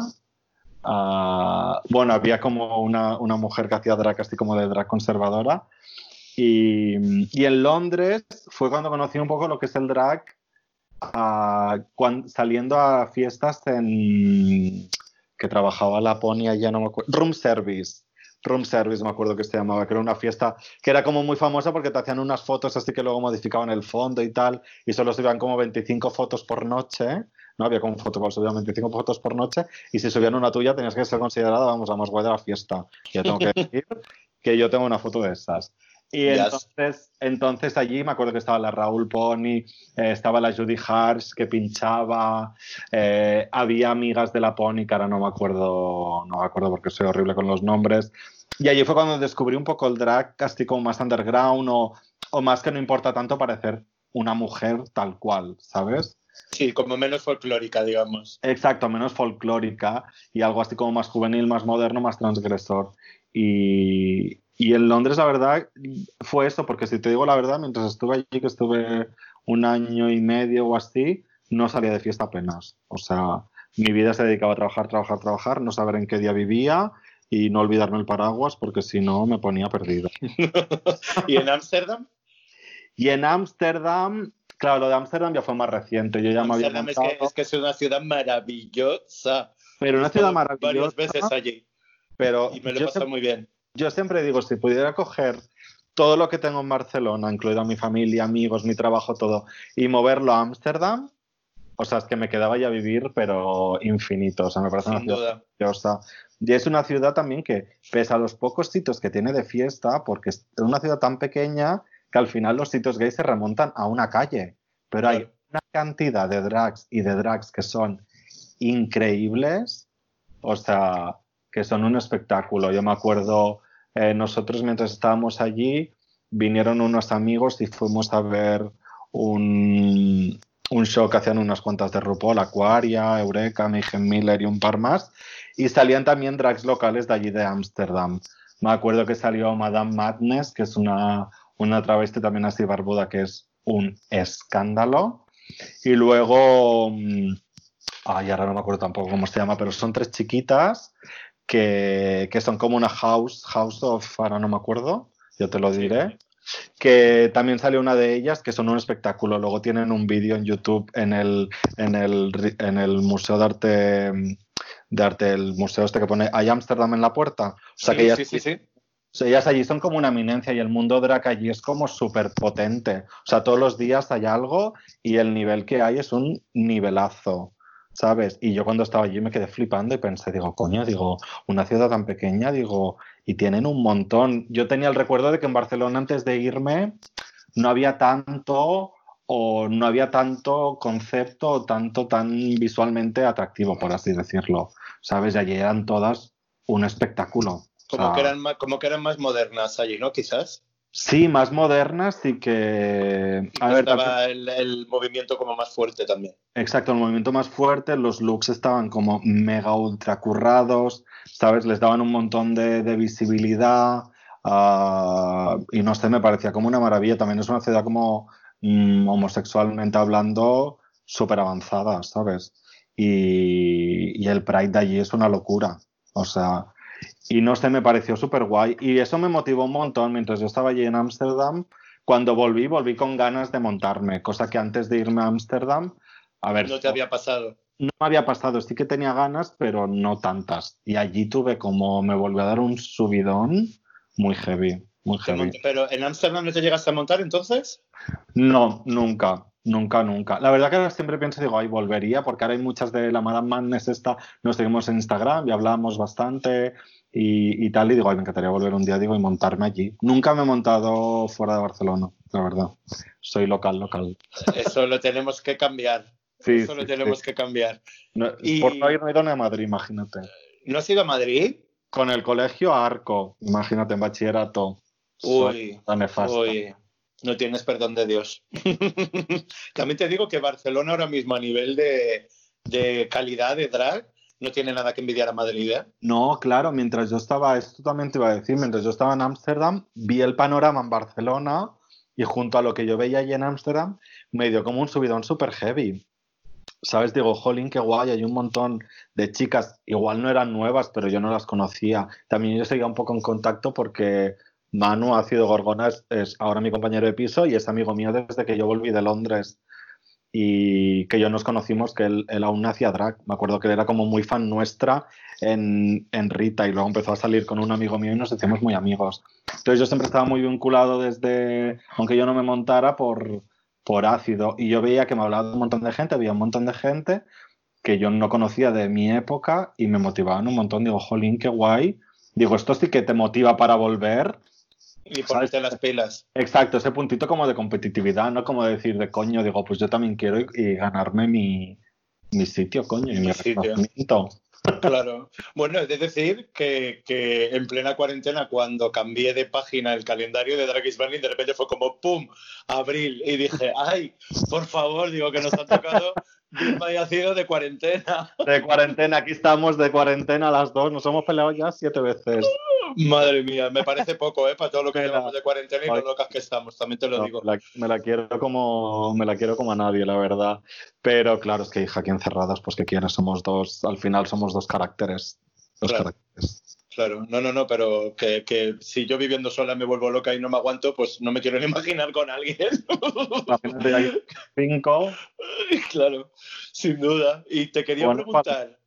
Ah, bueno, había como una, una mujer que hacía drag así como de drag conservadora. Y, y en Londres fue cuando conocí un poco lo que es el drag, ah, cuan- saliendo a fiestas en que trabajaba la Pony allá, no me acuerdo, Room Service. Room Service, me acuerdo que se llamaba, que era una fiesta que era como muy famosa porque te hacían unas fotos así que luego modificaban el fondo y tal, y solo se iban como 25 fotos por noche, no había como un fotocall, subían 25 fotos por noche, y si subían una tuya tenías que ser considerada, vamos, la más guay de la fiesta. Y yo tengo que *laughs* decir que yo tengo una foto de esas. Y Yes. entonces, entonces allí me acuerdo que estaba la Raúl Pony, eh, estaba la Judy Harsh que pinchaba, eh, había amigas de la Pony que ahora no me acuerdo, no me acuerdo porque soy horrible con los nombres. Y allí fue cuando descubrí un poco el drag, casi como más underground o, o más que no importa tanto parecer una mujer tal cual, ¿sabes? Sí, como menos folclórica, digamos. Exacto, menos folclórica y algo así como más juvenil, más moderno, más transgresor. Y, y en Londres, la verdad, fue eso, porque si te digo la verdad, mientras estuve allí, que estuve un año y medio o así, no salía de fiesta apenas. O sea, mi vida se dedicaba a trabajar, trabajar, trabajar, no saber en qué día vivía y no olvidarme el paraguas porque si no me ponía perdido. *laughs* ¿Y en Ámsterdam? Y en Ámsterdam, claro, lo de Ámsterdam ya fue más reciente. Yo ya me había es que, es que es una ciudad maravillosa. pero una ciudad estado Varias maravillosa. veces allí Pero y me lo he pasado muy bien. Yo siempre digo, si pudiera coger todo lo que tengo en Barcelona, incluida mi familia, amigos, mi trabajo, todo, y moverlo a Ámsterdam, o sea, es que me quedaba ya a vivir, pero infinito. O sea, me parece una ciudad. Y es una ciudad también que, pese a los pocos sitios que tiene de fiesta, porque es una ciudad tan pequeña que al final los sitios gays se remontan a una calle. Pero hay una cantidad de drags y de drags que son increíbles, o sea, que son un espectáculo. Yo me acuerdo, eh, nosotros mientras estábamos allí, vinieron unos amigos y fuimos a ver un, un show que hacían unas cuantas de RuPaul, Aquaria, Eureka, Mayhem Miller y un par más. Y salían también drags locales de allí de Ámsterdam. Me acuerdo que salió Madame Madness, que es una, una travesti también así barbuda, que es un escándalo. Y luego, mm, ay, ahora no me acuerdo tampoco cómo se llama, pero son tres chiquitas que, que son como una house, house of, ahora no me acuerdo, yo te lo diré que también salió una de ellas, que son un espectáculo. Luego tienen un vídeo en YouTube en el, en el, en el Museo de Arte, de Arte, el museo este que pone Hay Ámsterdam en la puerta. O sea, Sí, que ellas, sí, sí, sí. o sea, ellas allí son como una eminencia y el mundo drag allí es como súper potente. O sea, todos los días hay algo y el nivel que hay es un nivelazo. ¿Sabes? Y yo cuando estaba allí me quedé flipando y pensé, digo, coño, digo, una ciudad tan pequeña, digo, y tienen un montón. Yo tenía el recuerdo de que en Barcelona antes de irme no había tanto o no había tanto concepto o tanto tan visualmente atractivo, por así decirlo. ¿Sabes? Y allí eran todas un espectáculo. O Como, sea, que eran más, como que eran más modernas allí, ¿no? Quizás. Sí, más modernas y que... A ver, estaba el, el movimiento como más fuerte también. Exacto, el movimiento más fuerte, los looks estaban como mega ultra currados, ¿sabes? Les daban un montón de, de visibilidad ah, y no sé, me parecía como una maravilla. También es una ciudad como mm, homosexualmente hablando súper avanzada, ¿sabes? Y, y el Pride de allí es una locura, o sea, y no sé, me pareció súper guay y eso me motivó un montón mientras yo estaba allí en Ámsterdam. Cuando volví, volví con ganas de montarme, cosa que antes de irme a Ámsterdam, a ver, No te había pasado. no me había pasado, sí que tenía ganas, pero no tantas. Y allí tuve como, me volvió a dar un subidón muy heavy, muy heavy. Pero en Ámsterdam no te llegaste a montar entonces. No, nunca, nunca, nunca. La verdad que ahora siempre pienso, digo, ay, volvería, porque ahora hay muchas de la Madame Madness esta, nos seguimos en Instagram y hablamos bastante y, y tal, y digo, ay, me encantaría volver un día, digo, y montarme allí. Nunca me he montado fuera de Barcelona, la verdad. Soy local, local. Eso lo tenemos que cambiar. Sí, Eso sí, lo tenemos sí. que cambiar. No, Y- Por no ni a Madrid, imagínate. ¿No has ido a Madrid? Con el colegio Arco, imagínate, en bachillerato. Uy, Tan nefasta. uy, no tienes perdón de Dios. *laughs* También te digo que Barcelona ahora mismo a nivel de, de calidad de drag no tiene nada que envidiar a Madrid. ¿eh? No, claro, mientras yo estaba, esto también te iba a decir, mientras yo estaba en Ámsterdam, vi el panorama en Barcelona y junto a lo que yo veía allí en Ámsterdam, me dio como un subidón súper heavy. ¿Sabes? Digo, jolín, qué guay, hay un montón de chicas, igual no eran nuevas, pero yo no las conocía. También yo seguía un poco en contacto porque Manu, Ácido Gorgona, es, es ahora mi compañero de piso y es amigo mío desde que yo volví de Londres y que yo nos conocimos, que él, él aún hacía drag. Me acuerdo que él era como muy fan nuestra en, en Rita y luego empezó a salir con un amigo mío y nos hicimos muy amigos. Entonces yo siempre estaba muy vinculado desde, aunque yo no me montara, por, por ácido. Y yo veía que me hablaba un montón de gente, había un montón de gente que yo no conocía de mi época y me motivaban un montón. Digo, jolín, qué guay. Digo, esto sí que te motiva para volver. Y ponerte las pilas. Exacto, ese puntito como de competitividad, no como de decir de coño, digo, pues yo también quiero y, y ganarme mi, mi sitio, coño, y mi, Mi reconocimiento. Claro. Bueno, es de decir que, que en plena cuarentena, cuando cambié de página el calendario de Drag Burning, de repente fue como ¡pum! Abril. Y dije, ¡ay! Por favor, digo que nos ha tocado Vilma y Ácido de cuarentena. De cuarentena, aquí estamos de cuarentena las dos, nos hemos peleado ya siete veces. Madre mía, me parece poco, ¿eh? Para todo lo que llevamos de cuarentena y lo locas que estamos, también te lo No, digo. la- me la quiero como me la quiero como a nadie, la verdad. Pero claro, es que hija, aquí encerradas, pues que quieres, somos dos, al final somos dos caracteres. Dos Claro. caracteres. Claro, no, no, no, pero que, que si yo viviendo sola me vuelvo loca y no me aguanto, pues no me quiero ni *laughs* imaginar con alguien. Imagínate cinco. *laughs* claro, sin duda. Y te quería Bueno, preguntar,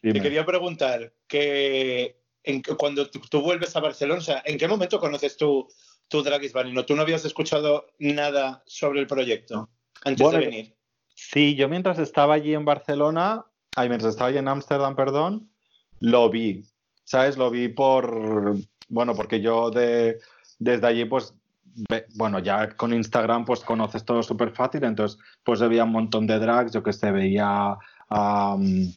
te quería preguntar que en, cuando tú, tú vuelves a Barcelona, o sea, ¿en qué momento conoces tú, tú Dragis Vanino? ¿Tú no habías escuchado nada sobre el proyecto antes Bueno, de venir? Sí, yo mientras estaba allí en Barcelona, ay, mientras estaba allí en Ámsterdam, perdón, lo vi. ¿Sabes? Lo vi por, bueno, porque yo de, desde allí, pues, bueno, ya con Instagram, pues conoces todo súper fácil, entonces, pues veía un montón de drags, yo que sé, veía, am,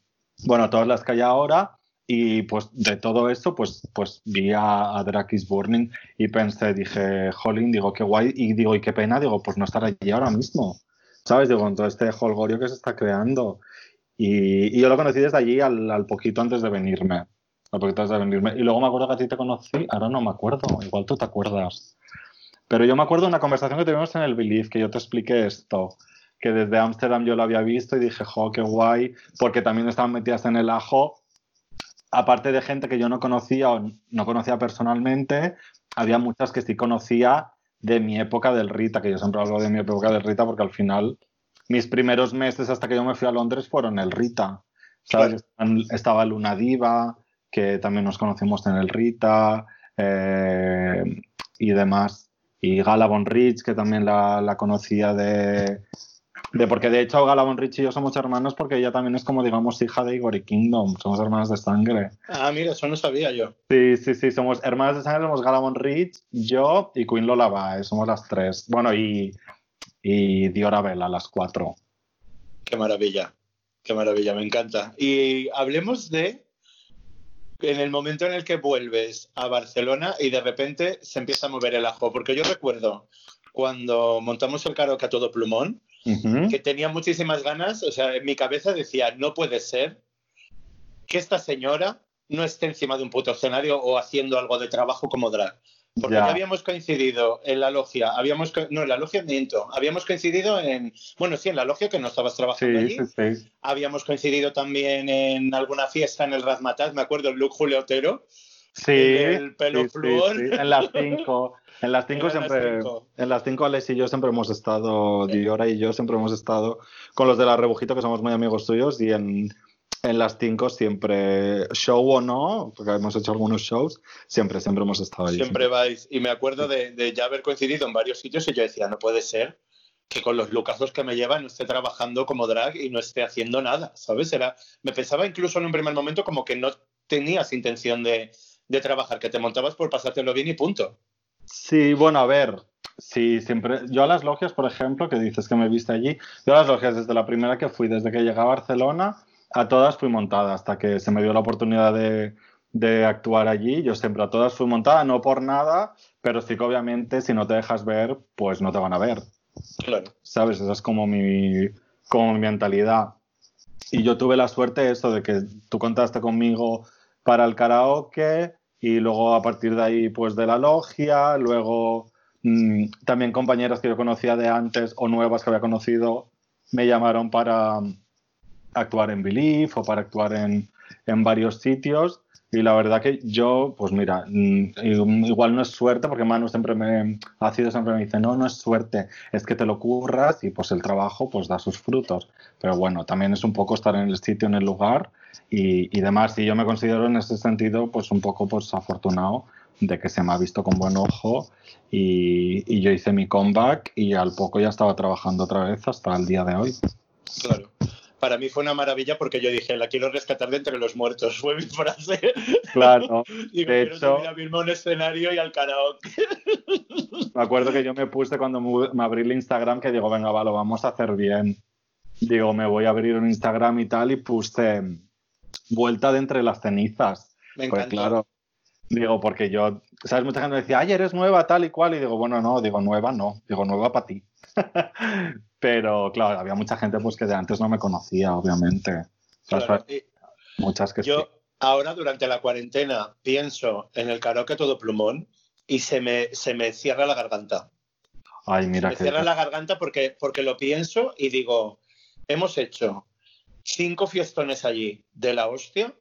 bueno, todas las que hay ahora, y pues de todo eso, pues, pues vi a, a Drag is Burning y pensé, dije, jolín, digo, qué guay, y digo, y qué pena, digo, pues no estar allí ahora mismo. ¿sabes? Digo, con todo este holgorio que se está creando. Y, yo lo conocí desde allí al, al poquito antes de venirme. Al poquito antes de venirme. Y luego me acuerdo que a ti te conocí, ahora no me acuerdo, igual tú te acuerdas. Pero yo me acuerdo de una conversación que tuvimos en el Belief, que yo te expliqué esto, que desde Ámsterdam yo lo había visto y dije, jo, qué guay, porque también estaban metidas en el ajo, aparte de gente que yo no conocía o no conocía personalmente, había muchas que sí conocía de mi época del Rita, que yo siempre hablo de mi época del Rita porque al final mis primeros meses hasta que yo me fui a Londres fueron el Rita. ¿sabes? Estaban- Estaba Luna Diva, que también nos conocimos en el Rita, eh, y demás. Y Gala Von Rich, que también la, la conocía de, de... Porque de hecho Gala Von Rich y yo somos hermanos porque ella también es como, digamos, hija de Igor y Kingdom. Somos hermanas de sangre. Ah, mira, eso no sabía yo. Sí, sí, sí, somos hermanas de sangre, somos Galamon Rich, yo y Queen Lola Bae, somos las tres. Bueno, y, y Diora Vela, las cuatro. Qué maravilla, qué maravilla, me encanta. Y hablemos de en el momento en el que vuelves a Barcelona y de repente se empieza a mover el ajo, porque yo recuerdo cuando montamos el karaoke a todo plumón, que tenía muchísimas ganas, o sea, en mi cabeza decía, no puede ser que esta señora no esté encima de un puto escenario o haciendo algo de trabajo como drag. Porque Ya. ya habíamos coincidido en la logia, habíamos, no, en la logia miento, habíamos coincidido en, bueno, sí, en la logia que no estabas trabajando Sí, allí, sí, sí. habíamos coincidido también en alguna fiesta en el Razmataz, me acuerdo, el look Julio Otero, Sí, El pelo flúor. sí. En las cinco. En las *laughs* cinco Eran las siempre. cinco. En las cinco, Alex y yo siempre hemos estado. Diora y yo siempre hemos estado con los de la Rebujito, que somos muy amigos tuyos. Y en, en las cinco siempre, show o no, porque hemos hecho algunos shows, siempre, siempre hemos estado allí. siempre vais. Y me acuerdo de, de ya haber coincidido en varios sitios y yo decía, no puede ser que con los lucazos que me lleva no esté trabajando como drag y no esté haciendo nada, ¿sabes? Era, me pensaba incluso en un primer momento como que no tenías intención de, de trabajar, que te montabas por pasártelo bien y punto. Sí, bueno, a ver. Sí, siempre. Yo a las logias, por ejemplo, que dices que me viste allí, yo a las logias desde la primera que fui, desde que llegué a Barcelona, a todas fui montada hasta que se me dio la oportunidad de, de actuar allí. Yo siempre a todas fui montada, no por nada, pero sí que obviamente si no te dejas ver, pues no te van a ver. Claro. ¿Sabes? Esa es como mi, como mi mentalidad. Y yo tuve la suerte eso de que tú contaste conmigo para el karaoke y luego a partir de ahí pues de la logia, luego mm, también compañeras que yo conocía de antes o nuevas que había conocido me llamaron para actuar en Belief o para actuar en, en varios sitios y la verdad que yo, pues mira, mm, igual no es suerte porque Manu siempre me ha sido siempre me dice, no, no es suerte, es que te lo curras y pues el trabajo pues da sus frutos. Pero bueno, también es un poco estar en el sitio, en el lugar y, y demás. Y yo me considero en ese sentido pues un poco pues afortunado de que se me ha visto con buen ojo y, y yo hice mi comeback y al poco ya estaba trabajando otra vez hasta el día de hoy. Claro. Para mí fue una maravilla porque yo dije, la quiero rescatar de entre los muertos, *laughs* fue mi frase. Claro, *laughs* Digo, De quiero hecho- subir a mismo un escenario y al karaoke. *laughs* me acuerdo que yo me puse cuando me me abrí el Instagram que digo, venga, va, lo vamos a hacer bien. Digo, me voy a abrir un Instagram y tal y puse vuelta de entre las cenizas. Me Pues claro. Digo, porque yo, ¿sabes? Mucha gente me decía, ay, eres nueva, tal y cual. Y digo, bueno, no, digo, nueva no, digo, nueva para ti. Pero claro, había mucha gente pues que de antes no me conocía, obviamente. Claro. Muchas que yo, sí. ahora durante la cuarentena pienso en el karaoke todo plumón y se me, se me cierra la garganta. Ay, mira me que. cierra la garganta porque, porque lo pienso y digo, hemos hecho cinco fiestones allí de la hostia,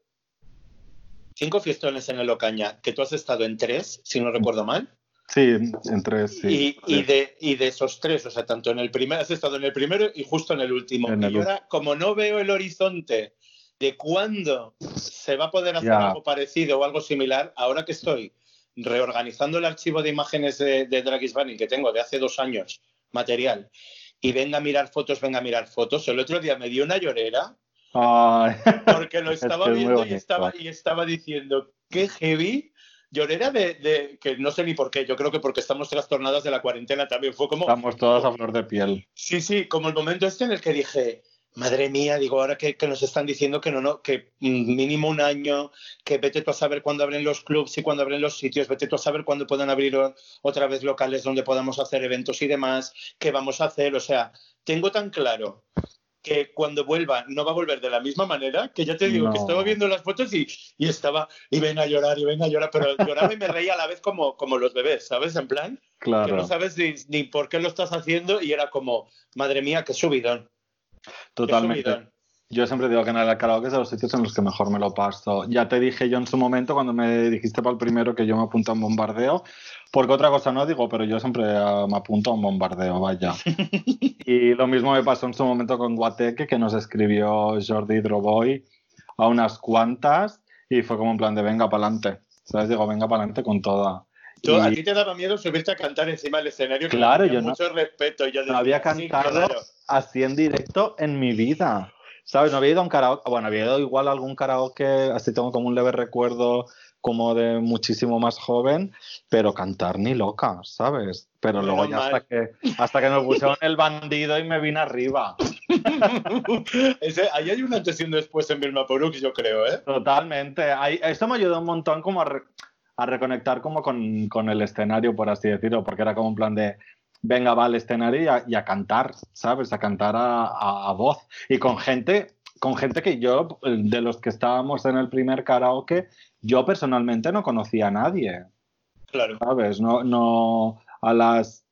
cinco fiestones en el Ocaña, que tú has estado en tres, si no recuerdo mal. Sí, en tres, sí. Y, y de, y de esos tres, o sea, tanto en el primer, has estado en el primero y justo en el último. En y el ahora, como no veo el horizonte de cuándo se va a poder hacer algo parecido o algo similar, ahora que estoy reorganizando el archivo de imágenes de, de Drag is Bunny que tengo de hace dos años, material, y venga a mirar fotos, venga a mirar fotos. El otro día me dio una llorera Ay, porque lo *laughs* estaba es viendo y estaba, y estaba diciendo, qué heavy. Llorera de, de- que no sé ni por qué, yo creo que porque estamos trastornadas de la cuarentena también. Fue como, estamos todas a flor de piel. sí, sí, como el momento este en el que dije, madre mía, digo, ahora que, que nos están diciendo que no, no, que mínimo un año, que vete tú a saber cuándo abren los clubs y cuándo abren los sitios, vete tú a saber cuándo puedan abrir otra vez locales donde podamos hacer eventos y demás, qué vamos a hacer. O sea, tengo tan claro que cuando vuelva no va a volver de la misma manera, que ya te digo que estaba viendo las fotos y, y estaba, y venga a llorar, y venga a llorar, pero lloraba y me reía a la vez como, como los bebés, ¿sabes? En plan, que Claro, no sabes ni, ni por qué lo estás haciendo y era como, madre mía, qué subidón. qué totalmente. subidón. Yo siempre digo que en el karaoke es de los sitios en los que mejor me lo paso. Ya te dije yo en su momento, cuando me dijiste para el primero que yo me apunto a un bombardeo, porque otra cosa no digo, pero yo siempre ah, me apunto a un bombardeo, vaya. *laughs* y lo mismo me pasó en su momento con Guateque, que nos escribió Jordi Droboy a unas cuantas, y fue como en plan de venga para adelante. ¿Sabes? Digo, venga para adelante con toda. Tú, ¿A Y- ti te daba miedo subirte a cantar encima del escenario? Claro, yo no- mucho respeto. Yo no había cantado claro. así en directo en mi vida. ¿Sabes? No había ido a un karaoke. Bueno, había ido igual a algún karaoke, así tengo como un leve recuerdo como de muchísimo más joven, pero cantar ni loca, ¿sabes? Pero luego ya mal. hasta que, hasta que me pusieron el bandido y me vine arriba. *laughs* Ese- ahí hay una antes y un después en Vilma Poruk, yo creo, ¿eh? Totalmente. Ahí- Esto me ayudó un montón como a, re- a reconectar como con, con el escenario, por así decirlo, porque era como un plan de, venga, va al escenario y a, y a cantar, ¿sabes? A cantar a, a- a voz. Y con gente, con gente que yo, de los que estábamos en el primer karaoke, yo personalmente no conocía a nadie, Claro. ¿sabes? No, no, a las...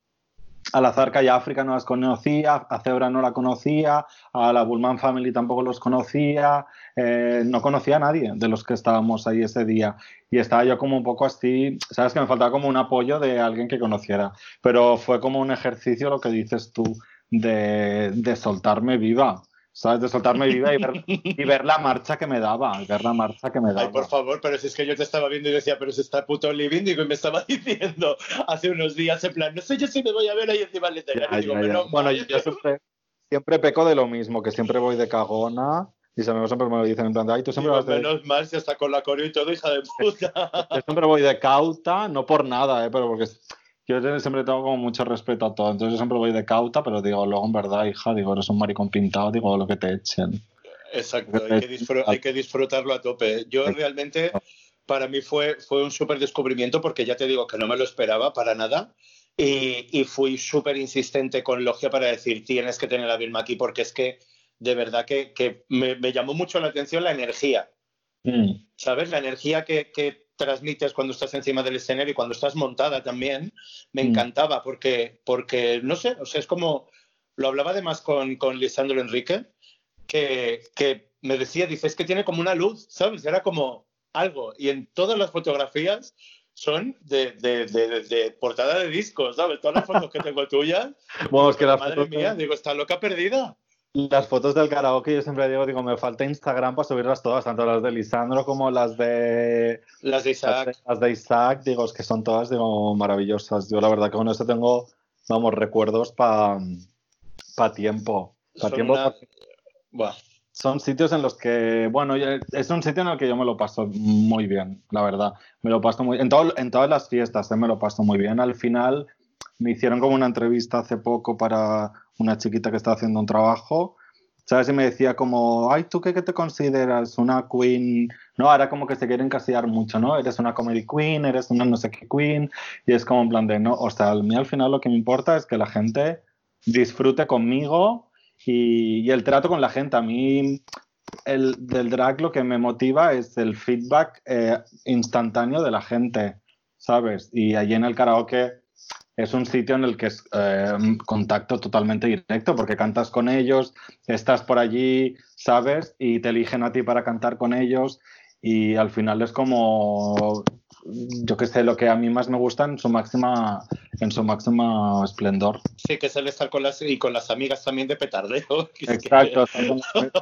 A la Zarca y África no las conocía, a Zebra no la conocía, a la Bullman Family tampoco los conocía, eh, no conocía a nadie de los que estábamos ahí ese día. Y estaba yo como un poco así, sabes que me faltaba como un apoyo de alguien que conociera. Pero fue como un ejercicio lo que dices tú de, de soltarme viva, ¿sabes? De soltarme viva y ver, *laughs* y ver la marcha que me daba, ver la marcha que me daba. Ay, por favor, pero si es que yo te estaba viendo y decía, pero se está puto living, digo, y me estaba *laughs* diciendo hace unos días, en plan, no sé yo si me voy a ver ahí encima del escenario. Bueno, mal. yo, yo siempre, siempre peco de lo mismo, que siempre voy de cagona y se me, siempre me lo dicen en plan de, ay, tú siempre Digo, vas de... menos mal si hasta con la coreo y todo, hija de *laughs* puta. Yo siempre voy de cauta, no por nada, ¿eh? pero porque yo siempre tengo como mucho respeto a todo. Entonces yo siempre voy de cauta, pero digo, luego en verdad, hija, digo, eres un maricón pintado, digo, lo que te echen. Exacto, hay que, hay que disfrutarlo a tope. Yo realmente, para mí fue, fue un súper descubrimiento porque ya te digo que no me lo esperaba para nada. Y, y fui súper insistente con Logia para decir, tienes que tener a Vilma aquí porque es que de verdad que, que me, me llamó mucho la atención la energía. Mm, ¿sabes? La energía que, que transmites cuando estás encima del escenario y cuando estás montada también, me Mm. encantaba porque, porque, no sé, o sea, es como, lo hablaba además con, con Lisandro Enrique, que, que me decía, dice, es que tiene como una luz, ¿sabes? Era como algo. Y en todas las fotografías son de, de, de, de- portada de discos, ¿sabes? Todas las fotos que tengo tuyas, que las madre fotos, mía, digo, está loca perdida. Las fotos del karaoke, yo siempre digo, digo, me falta Instagram para subirlas todas, tanto las de Lisandro como las de Las de Las Isaac. de, las de Isaac, digo, es que son todas, digo, maravillosas. Yo la verdad que con esto tengo, vamos, recuerdos para pa tiempo. Pa son tiempo una- pa- son sitios en los que, bueno, es un sitio en el que yo me lo paso muy bien, la verdad. Me lo paso muy en, todo, en todas las fiestas, eh, me lo paso muy bien. Al final me hicieron como una entrevista hace poco para una chiquita que está haciendo un trabajo. ¿Sabes? Y me decía como, ay, ¿tú qué, te consideras? ¿Una queen? No, ahora como que se quieren encasillar mucho, ¿no? Eres una comedy queen, eres una no sé qué queen. Y es como en plan de, no, o sea, a mí al final lo que me importa es que la gente disfrute conmigo y, y el trato con la gente. A mí, el, del drag lo que me motiva es el feedback eh, instantáneo de la gente, ¿sabes? Y allí en el karaoke es un sitio en el que es eh, contacto totalmente directo, porque cantas con ellos, estás por allí, ¿sabes? Y te eligen a ti para cantar con ellos y al final es como yo que sé, lo que a mí más me gusta en su máxima, en su máximo esplendor. Sí, que el estar con las y con las amigas también de petardeo. *laughs* Exacto,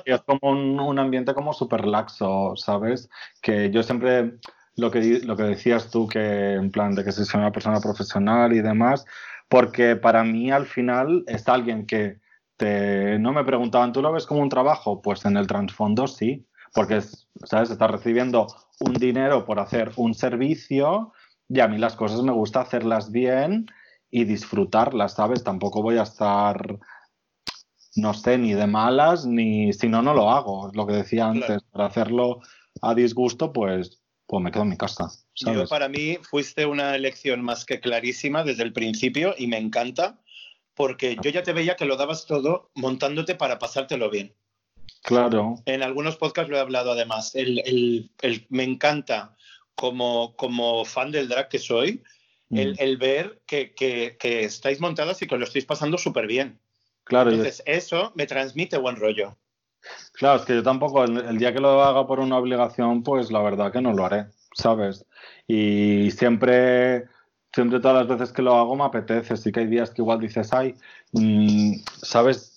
es como un, un, ambiente como súper laxo, ¿sabes? Que yo siempre, lo que, lo que decías tú, que en plan de que si soy una persona profesional y demás, porque para mí al final es alguien que te, no me preguntaban, ¿tú lo ves como un trabajo? Pues en el trasfondo sí, porque, ¿sabes? Estás recibiendo un dinero por hacer un servicio y a mí las cosas me gusta hacerlas bien y disfrutarlas, ¿sabes? Tampoco voy a estar, no sé, ni de malas, ni si no, no lo hago. Es lo que decía antes, para hacerlo a disgusto, pues, pues me quedo en mi casa. Yo, para mí fuiste una elección más que clarísima desde el principio y me encanta porque yo ya te veía que lo dabas todo montándote para pasártelo bien. Claro. En algunos podcasts lo he hablado además. El, me encanta como, como fan del drag que soy, el, mm. ver que, estáis montadas y que lo estáis pasando súper bien. Claro. Entonces, eso me transmite buen rollo. Claro, es que yo tampoco, el, día que lo haga por una obligación, pues la verdad que no lo haré, ¿sabes? Y siempre, siempre todas las veces que lo hago me apetece. Sí que hay días que igual dices, ay, mm, ¿sabes?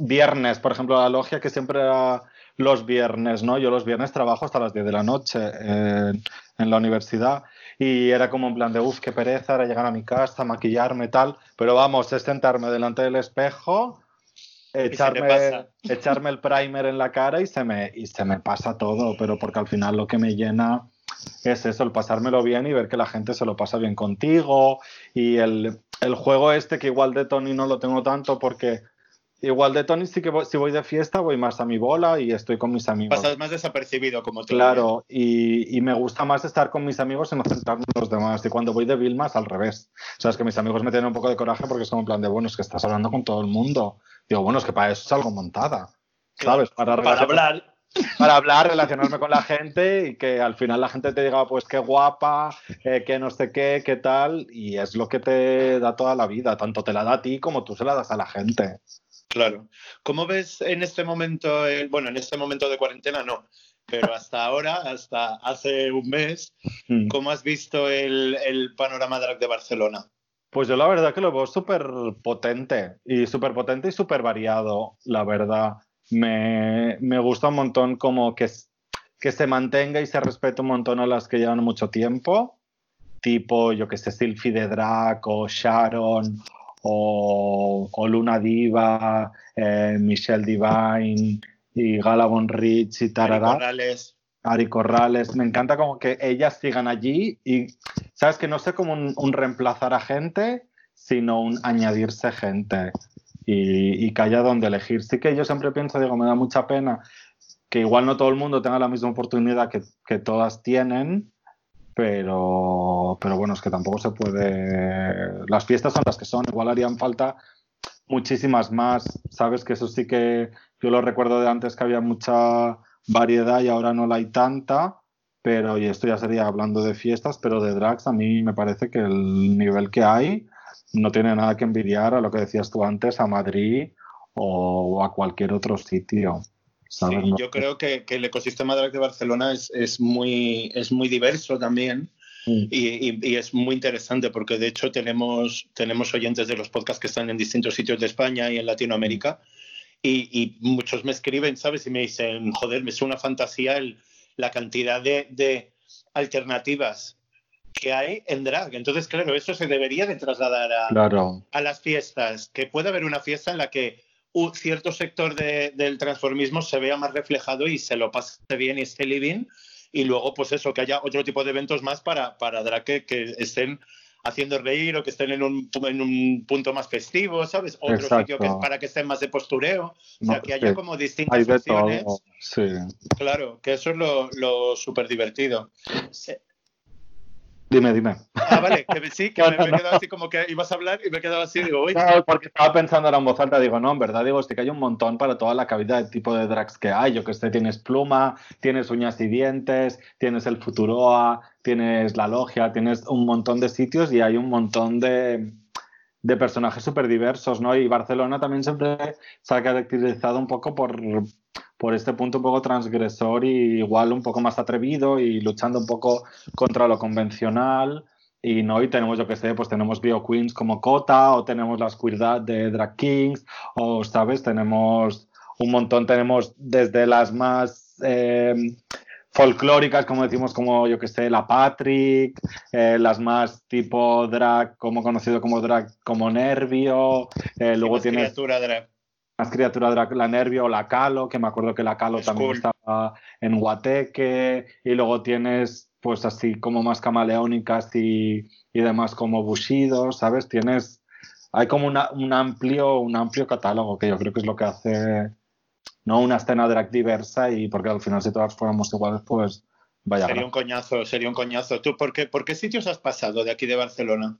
viernes, por ejemplo, la logia que siempre era los viernes, ¿no? Yo los viernes trabajo hasta las 10 de la noche en, la universidad y era como en plan de, uff, qué pereza, era llegar a mi casa, maquillarme, tal, pero vamos, es sentarme delante del espejo, echarme, echarme el primer en la cara y se, me, y se me pasa todo, pero porque al final lo que me llena es eso, el pasármelo bien y ver que la gente se lo pasa bien contigo. Y el, el juego este que igual de Tony no lo tengo tanto porque Igual de Tony sí que si voy de fiesta voy más a mi bola y estoy con mis amigos. Pasas más desapercibido como tú. Claro, y, me gusta más estar con mis amigos y no centrarme en los demás. Y cuando voy de Vilmas al revés. O sea, es que mis amigos me tienen un poco de coraje porque es como en plan de, bueno, es que estás hablando con todo el mundo. Digo, bueno, es que para eso es algo montada. ¿Sabes? Para, hablar. *laughs* Para hablar, relacionarme con la gente y que al final la gente te diga, pues qué guapa, eh, que no sé qué, qué tal. Y es lo que te da toda la vida. Tanto te la da a ti como tú se la das a la gente. Claro. ¿Cómo ves en este momento, bueno, en este momento de cuarentena no, pero hasta ahora, hasta hace un mes, mm. ¿cómo has visto el, panorama drag de Barcelona? Pues yo la verdad que lo veo súper potente y súper potente y súper variado, la verdad. Me, gusta un montón como que, que se mantenga y se respete un montón a las que llevan mucho tiempo, tipo, yo que sé, Sylvie de Drag o Sharon o, Luna Diva, eh, Michelle Divine y Gala Rich y Tarara. Ari Corrales. Ari Corrales. Me encanta como que ellas sigan allí y, ¿sabes? Que no sé cómo un, reemplazar a gente, sino un añadirse gente y, y que haya donde elegir. Sí que yo siempre pienso, digo, me da mucha pena que igual no todo el mundo tenga la misma oportunidad que, que todas tienen, pero, pero bueno, es que tampoco se puede. Las fiestas son las que son, igual harían falta muchísimas más, ¿sabes? Que eso sí que yo lo recuerdo de antes que había mucha variedad y ahora no la hay tanta, pero, y esto ya sería hablando de fiestas, pero de drags a mí me parece que el nivel que hay no tiene nada que envidiar a lo que decías tú antes, a Madrid o a cualquier otro sitio. Sí, yo creo que, el ecosistema drag de Barcelona es, muy, es muy diverso también. Mm. Y, es muy interesante porque de hecho tenemos, tenemos oyentes de los podcasts que están en distintos sitios de España y en Latinoamérica y, muchos me escriben, ¿sabes? Y me dicen, joder, me es una fantasía el, la cantidad de, de, alternativas que hay en drag. Entonces, claro, eso se debería de trasladar a, a las fiestas, que puede haber una fiesta en la que cierto sector del transformismo se vea más reflejado y se lo pase bien y esté living. Y luego, pues eso, que haya otro tipo de eventos más para, para drag que, estén haciendo reír o que estén en un, en un punto más festivo, ¿sabes? Otro sitio que es para que estén más de postureo. O sea, que haya como distintas opciones. Sí. Claro, que eso es lo, lo súper divertido. Dime, dime. Ah, vale, que sí, que No, me, no, me he no. *laughs* quedado así como que ibas a hablar y me he quedado así, digo, uy, No, porque estaba pensando ahora en voz alta, digo, no, en verdad, digo, sí que hay un montón para toda la cavidad de tipo de drags que hay. Yo que sé, tienes pluma, tienes uñas y dientes, tienes el Futuroa, tienes la logia, tienes un montón de sitios y hay un montón de, de personajes súper diversos, ¿no? Y Barcelona también siempre se ha caracterizado un poco por, por este punto un poco transgresor y igual un poco más atrevido y luchando un poco contra lo convencional. Y no, y tenemos, yo que sé, pues tenemos bio queens como Cota, o tenemos la oscuridad de Drag Kings, o, ¿sabes? Tenemos un montón, tenemos desde las más eh, folclóricas, como decimos, como yo que sé, la Patrick, eh, las más tipo drag, como conocido como drag, como Nervio, eh, luego tienes criatura drag. Más criatura drag, la Nervio o la Calo, que me acuerdo que la Calo Es también cool. estaba en Guateque, y luego tienes pues así como más camaleónicas y, y demás como Bushido, ¿sabes? Tienes, hay como una- un, amplio, un amplio catálogo que yo creo que es lo que hace, ¿no? Una escena drag diversa y porque al final si todas fuéramos iguales, pues vaya. Sería un coñazo, sería un coñazo. ¿Tú por qué, por qué sitios has pasado de aquí de Barcelona?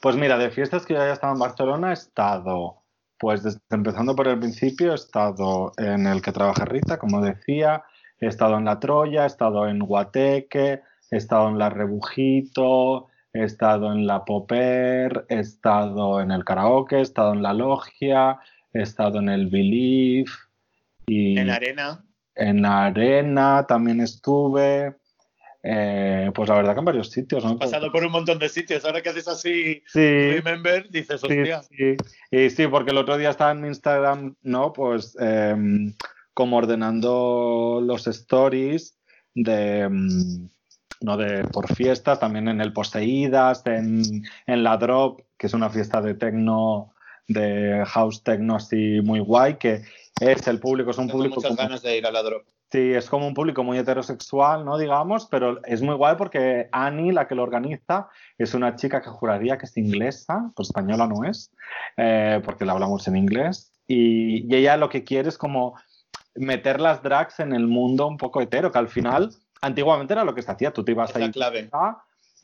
Pues mira, de fiestas que yo haya estado en Barcelona he estado, pues desde, empezando por el principio, he estado en el que trabaja Rita, como decía, he estado en La Troya, he estado en Guateque, he estado en La Rebujito, he estado en La Popper, he estado en el karaoke, he estado en La Logia, he estado en el Believe y En Arena. en la Arena también estuve. Eh, pues la verdad que en varios sitios, ¿no? Has pasado por un montón de sitios. Ahora que haces así, Sí, remember, dices, hostia. sí. Y sí, porque el otro día estaba en mi Instagram, ¿no? Pues em, como ordenando los stories de, em, no de por fiestas, también en el Poseídas, en, en la Drop, que es una fiesta de tecno, de house techno así muy guay, que es el público, es un Tengo público muchas como- ganas de ir a la drop. Sí, es como un público muy heterosexual, ¿no? Digamos, pero es muy guay porque Annie, la que lo organiza, es una chica que juraría que es inglesa, pues española no es, eh, porque la hablamos en inglés. Y, y ella lo que quiere es como meter las drags en el mundo un poco hetero, que al final, antiguamente era lo que se hacía, tú te ibas Es a la clave.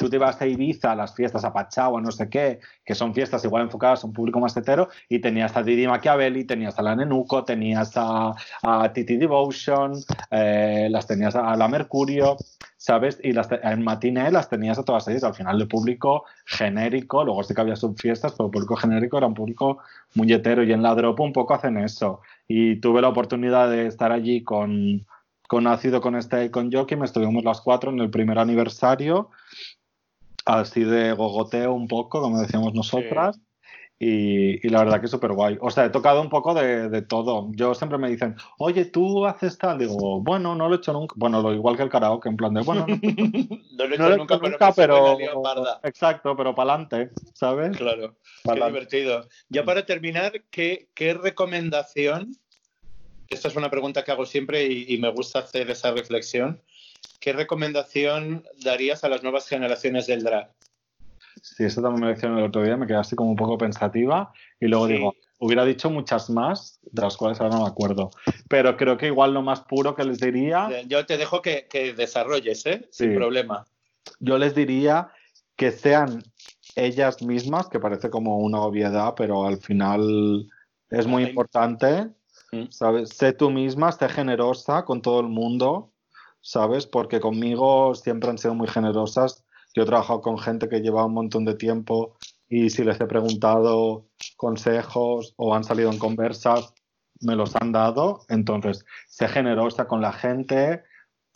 Tú te ibas a Ibiza, a las fiestas a no sé qué, que son fiestas igual enfocadas a un público más hetero, y tenías a Didi Machiavelli, tenías a la Nenuco, tenías a, a Titi Devotion, eh, las tenías a, la Mercurio, ¿sabes? Y las en Matiné las tenías a todas ellas, al final de público genérico, luego sí que había subfiestas, pero el público genérico era un público muy hetero, y en la Drop un poco hacen eso. Y tuve la oportunidad de estar allí con, con Ácido, con este y con Joaquim, estuvimos las cuatro en el primer aniversario, así de gogoteo un poco, como decíamos nosotras. Y, y la verdad que es súper guay. O sea, he tocado un poco de, de todo. Yo siempre me dicen, oye, tú haces tal. Digo, bueno, no lo he hecho nunca. Bueno, lo igual que el karaoke, en plan de, bueno, no, *laughs* No lo he no hecho he nunca, hecho pero, nunca, parda. Exacto, pero para adelante, ¿sabes? Claro, qué divertido. Ya para terminar, ¿qué, qué recomendación? Esta es una pregunta que hago siempre y, y me gusta hacer esa reflexión. ¿Qué recomendación darías a las nuevas generaciones del drag? Sí, eso también me lo hicieron el otro día, me quedé así como un poco pensativa y luego Sí. digo, hubiera dicho muchas más, de las cuales ahora no me acuerdo, pero creo que igual lo más puro que les diría, Eh, Yo te dejo que, que desarrolles, ¿eh? Sin problema. yo les diría que sean ellas mismas, que parece como una obviedad, pero al final es muy importante, Mm. ¿sabes? Sé tú misma, sé generosa con todo el mundo, ¿sabes? Porque conmigo siempre han sido muy generosas. Yo he trabajado con gente que lleva un montón de tiempo y si les he preguntado consejos o han salido en conversas, me los han dado. Entonces, sé generosa con la gente,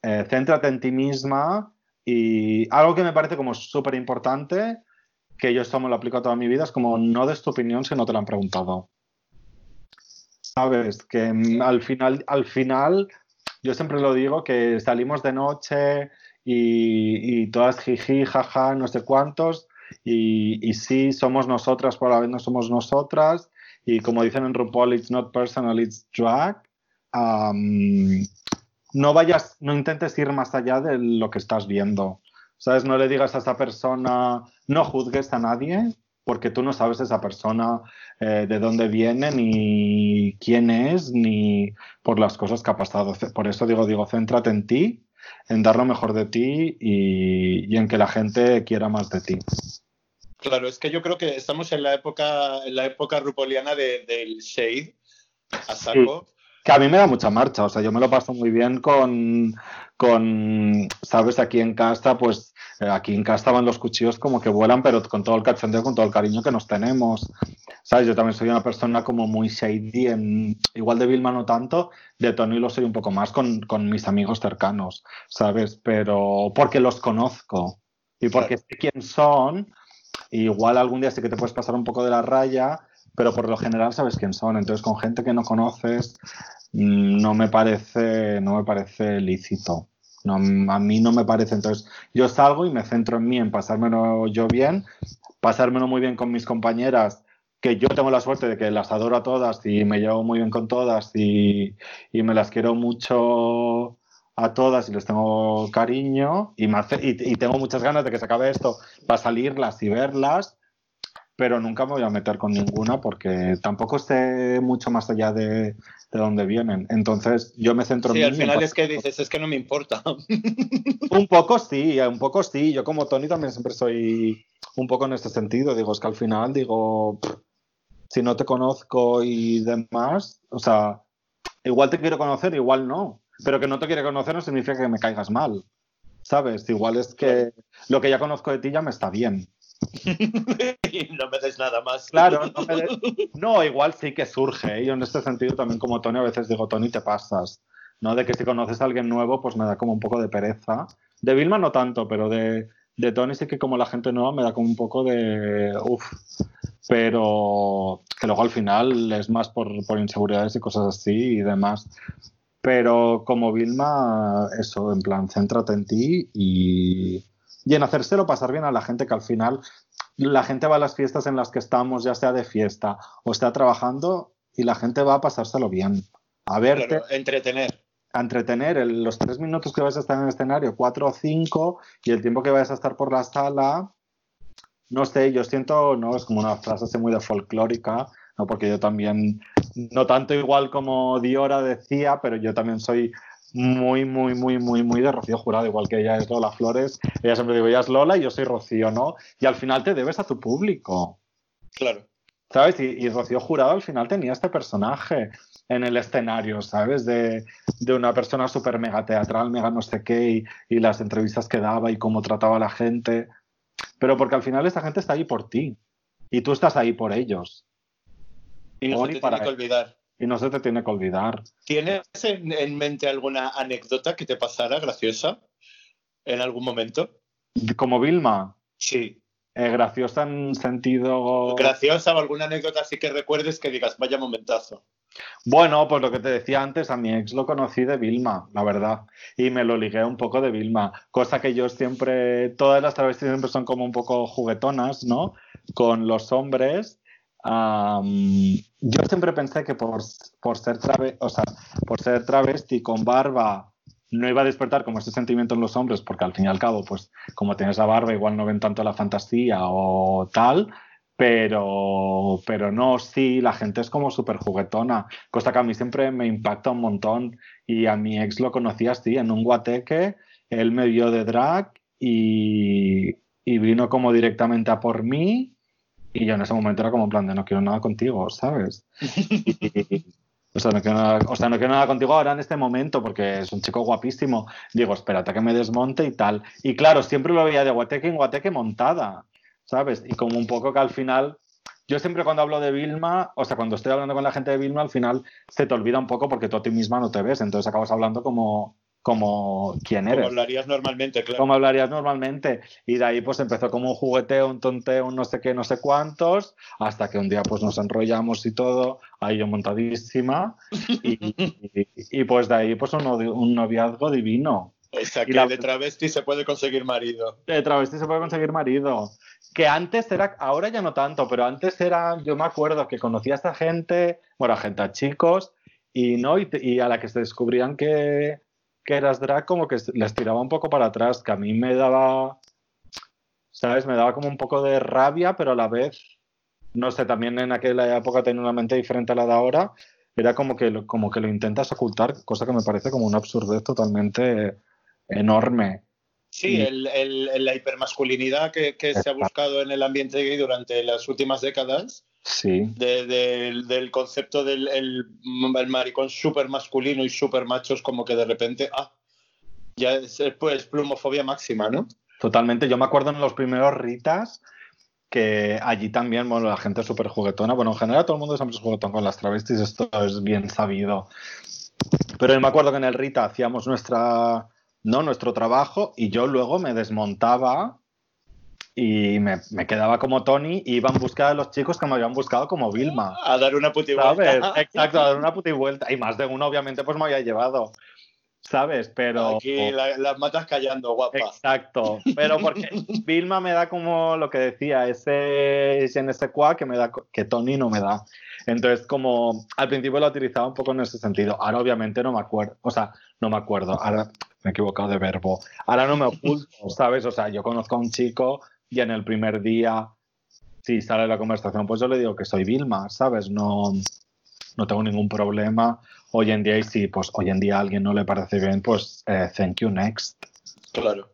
eh, céntrate en ti misma y algo que me parece como súper importante, que yo esto me lo aplico a toda mi vida, es como no des tu opinión si no te la han preguntado. Sabes, que al final, al final, yo siempre lo digo, que salimos de noche y, y todas jiji, jaja, no sé cuántos, y, y sí, somos nosotras, a la vez no somos nosotras, y como dicen en RuPaul, it's not personal, it's drag. Am, no vayas, no intentes ir más allá de lo que estás viendo. ¿Sabes? No le digas a esa persona, no juzgues a nadie, porque tú no sabes esa persona eh, de dónde viene, ni quién es, ni por las cosas que ha pasado. Por eso digo, digo, céntrate en ti, en dar lo mejor de ti y, y en que la gente quiera más de ti. Claro, es que yo creo que estamos en la época, en la época rupoliana de, del shade a saco. Que a mí me da mucha marcha, o sea, yo me lo paso muy bien con, con sabes, aquí en casa, pues eh, aquí en casa van los cuchillos como que vuelan, pero con todo el cachondeo, con todo el cariño que nos tenemos. ¿Sabes? Yo también soy una persona como muy shady, en, igual de Vilma no tanto, de Tony lo soy un poco más con, con mis amigos cercanos, ¿sabes? Pero porque los conozco y porque sé quién son, igual algún día sí que te puedes pasar un poco de la raya, pero por lo general sabes quién son. Entonces, con gente que no conoces, mm, no me parece, no me parece lícito. No, a mí no me parece. Entonces, yo salgo y me centro en mí, en pasármelo yo bien, pasármelo muy bien con mis compañeras, que yo tengo la suerte de que las adoro a todas y me llevo muy bien con todas y, y me las quiero mucho a todas y les tengo cariño y, me hace- y, y tengo muchas ganas de que se acabe esto para salirlas y verlas, pero nunca me voy a meter con ninguna porque tampoco sé mucho más allá de, de dónde vienen. Entonces yo me centro Sí, en al mí. final es que dices, es que no me importa. *laughs* un poco sí, un poco sí. Yo como Tony también siempre soy un poco en este sentido. Digo, es que al final digo, pff, si no te conozco y demás, o sea, igual te quiero conocer, igual no. Pero que no te quiere conocer no significa que me caigas mal. ¿Sabes? Igual es que lo que ya conozco de ti ya me está bien. *laughs* no me des nada más. Claro, no, me de- no, igual sí que surge. ¿eh? Yo en este sentido también como Tony a veces digo, Tony, te pasas. ¿no? De que si conoces a alguien nuevo, pues me da como un poco de pereza. De Vilma no tanto, pero de, de Tony sí que como la gente nueva me da como un poco de... Uf. Pero que luego al final es más por, por inseguridades y cosas así y demás. Pero como Vilma, eso, en plan, céntrate en ti y, y en hacérselo pasar bien a la gente que al final la gente va a las fiestas en las que estamos, ya sea de fiesta o está trabajando, y la gente va a pasárselo bien. A verte, Claro, entretener. a entretener el- los tres minutos que vais a estar en el escenario, cuatro o cinco, y el tiempo que vais a estar por la sala, no sé, yo siento, no, es como una frase así muy de folclórica, ¿no? porque yo también, no tanto igual como Diora decía, pero yo también soy muy, muy, muy, muy, muy de Rocío Jurado, igual que ella es Lola Flores, ella siempre digo, ella es Lola y yo soy Rocío, ¿no? Y al final te debes a tu público. Claro. ¿Sabes? Y, y Rocío Jurado al final tenía este personaje en el escenario, ¿sabes? De, de una persona súper mega teatral, mega no sé qué, y, y las entrevistas que daba y cómo trataba a la gente. Pero porque al final esa gente está ahí por ti. Y tú estás ahí por ellos. Y no se para que olvidar. Y no se te tiene que olvidar. ¿Tienes en, en mente alguna anécdota que te pasara graciosa en algún momento? Como Vilma, Sí. eh, graciosa en sentido... Graciosa o alguna anécdota así que recuerdes que digas, vaya momentazo. Bueno, pues lo que te decía antes, a mi ex lo conocí de Vilma, la verdad. Y me lo ligué un poco de Vilma. Cosa que yo siempre, todas las travestis siempre son como un poco juguetonas, ¿no? Con los hombres. Am, yo siempre pensé que por, por, ser trave- o sea, por ser travesti con barba no iba a despertar como ese sentimiento en los hombres, porque al fin y al cabo, pues como tienes la barba, igual no ven tanto la fantasía o tal, pero, pero no, sí, la gente es como súper juguetona, cosa que a mí siempre me impacta un montón. Y a mi ex lo conocí así, en un guateque, él me vio de drag y, y vino como directamente a por mí. Y yo en ese momento era como en plan de no quiero nada contigo, ¿sabes? *laughs* O, sea, no quiero nada, o sea, no quiero nada contigo ahora en este momento porque es un chico guapísimo. Digo, espérate que me desmonte y tal. Y claro, siempre lo veía de guateque en guateque montada, ¿sabes? Y como un poco que al final, yo siempre cuando hablo de Vilma, o sea, cuando estoy hablando con la gente de Vilma, al final se te olvida un poco porque tú a ti misma no te ves, entonces acabas hablando como, como quién Como eres hablarías normalmente, claro. como hablarías normalmente. Y de ahí pues empezó como un jugueteo, un tonteo, un no sé qué, no sé cuántos, hasta que un día pues nos enrollamos y todo, ahí yo montadísima, y, y- y, pues de ahí pues un, un noviazgo divino. O sea, y que la- de travesti se puede conseguir marido. De travesti se puede conseguir marido. Que antes era, ahora ya no tanto, pero antes era, yo me acuerdo que conocía a esta gente, bueno, a gente, a chicos, y no, y, y a la que se descubrían que, que eras drag, como que les tiraba un poco para atrás, que a mí me daba, ¿sabes? Me daba como un poco de rabia, pero a la vez, no sé, también en aquella época tenía una mente diferente a la de ahora, era como que lo, como que lo intentas ocultar, cosa que me parece como una absurdez totalmente enorme. Sí, el, el- la hipermasculinidad que, que se ha buscado en el ambiente gay durante las últimas décadas, Sí, de- del- del concepto del el, el maricón súper masculino y súper machos, como que de repente, ah, ya es pues, plumofobia máxima, ¿no? totalmente. Yo me acuerdo en los primeros Ritas que allí también, bueno, la gente es súper juguetona. Bueno, en general todo el mundo siempre es juguetón con las travestis, esto es bien sabido. Pero yo me acuerdo que en el Rita hacíamos nuestra, no, nuestro trabajo y yo luego me desmontaba y me, me quedaba como Tony y iba en busca de los chicos que me habían buscado como Vilma. A dar una puti ¿Sabes? vuelta. Exacto, a dar una puta vuelta. Y más de uno, obviamente, pues me había llevado. ¿Sabes? Pero. Aquí la- las matas callando, guapa. Exacto. Pero porque *laughs* Vilma me da como lo que decía, ese en ese cuá que me da que Tony no me da. Entonces, como al principio lo utilizaba un poco en ese sentido. Ahora, obviamente, no me acuerdo. O sea, no me acuerdo. Ahora me he equivocado de verbo. Ahora no me oculto, *laughs* ¿sabes? O sea, yo conozco a un chico y en el primer día, si sale la conversación, pues yo le digo que soy Vilma, ¿sabes? No, no tengo ningún problema. Hoy en día, y si pues hoy en día a alguien no le parece bien, pues eh, thank you next. Claro.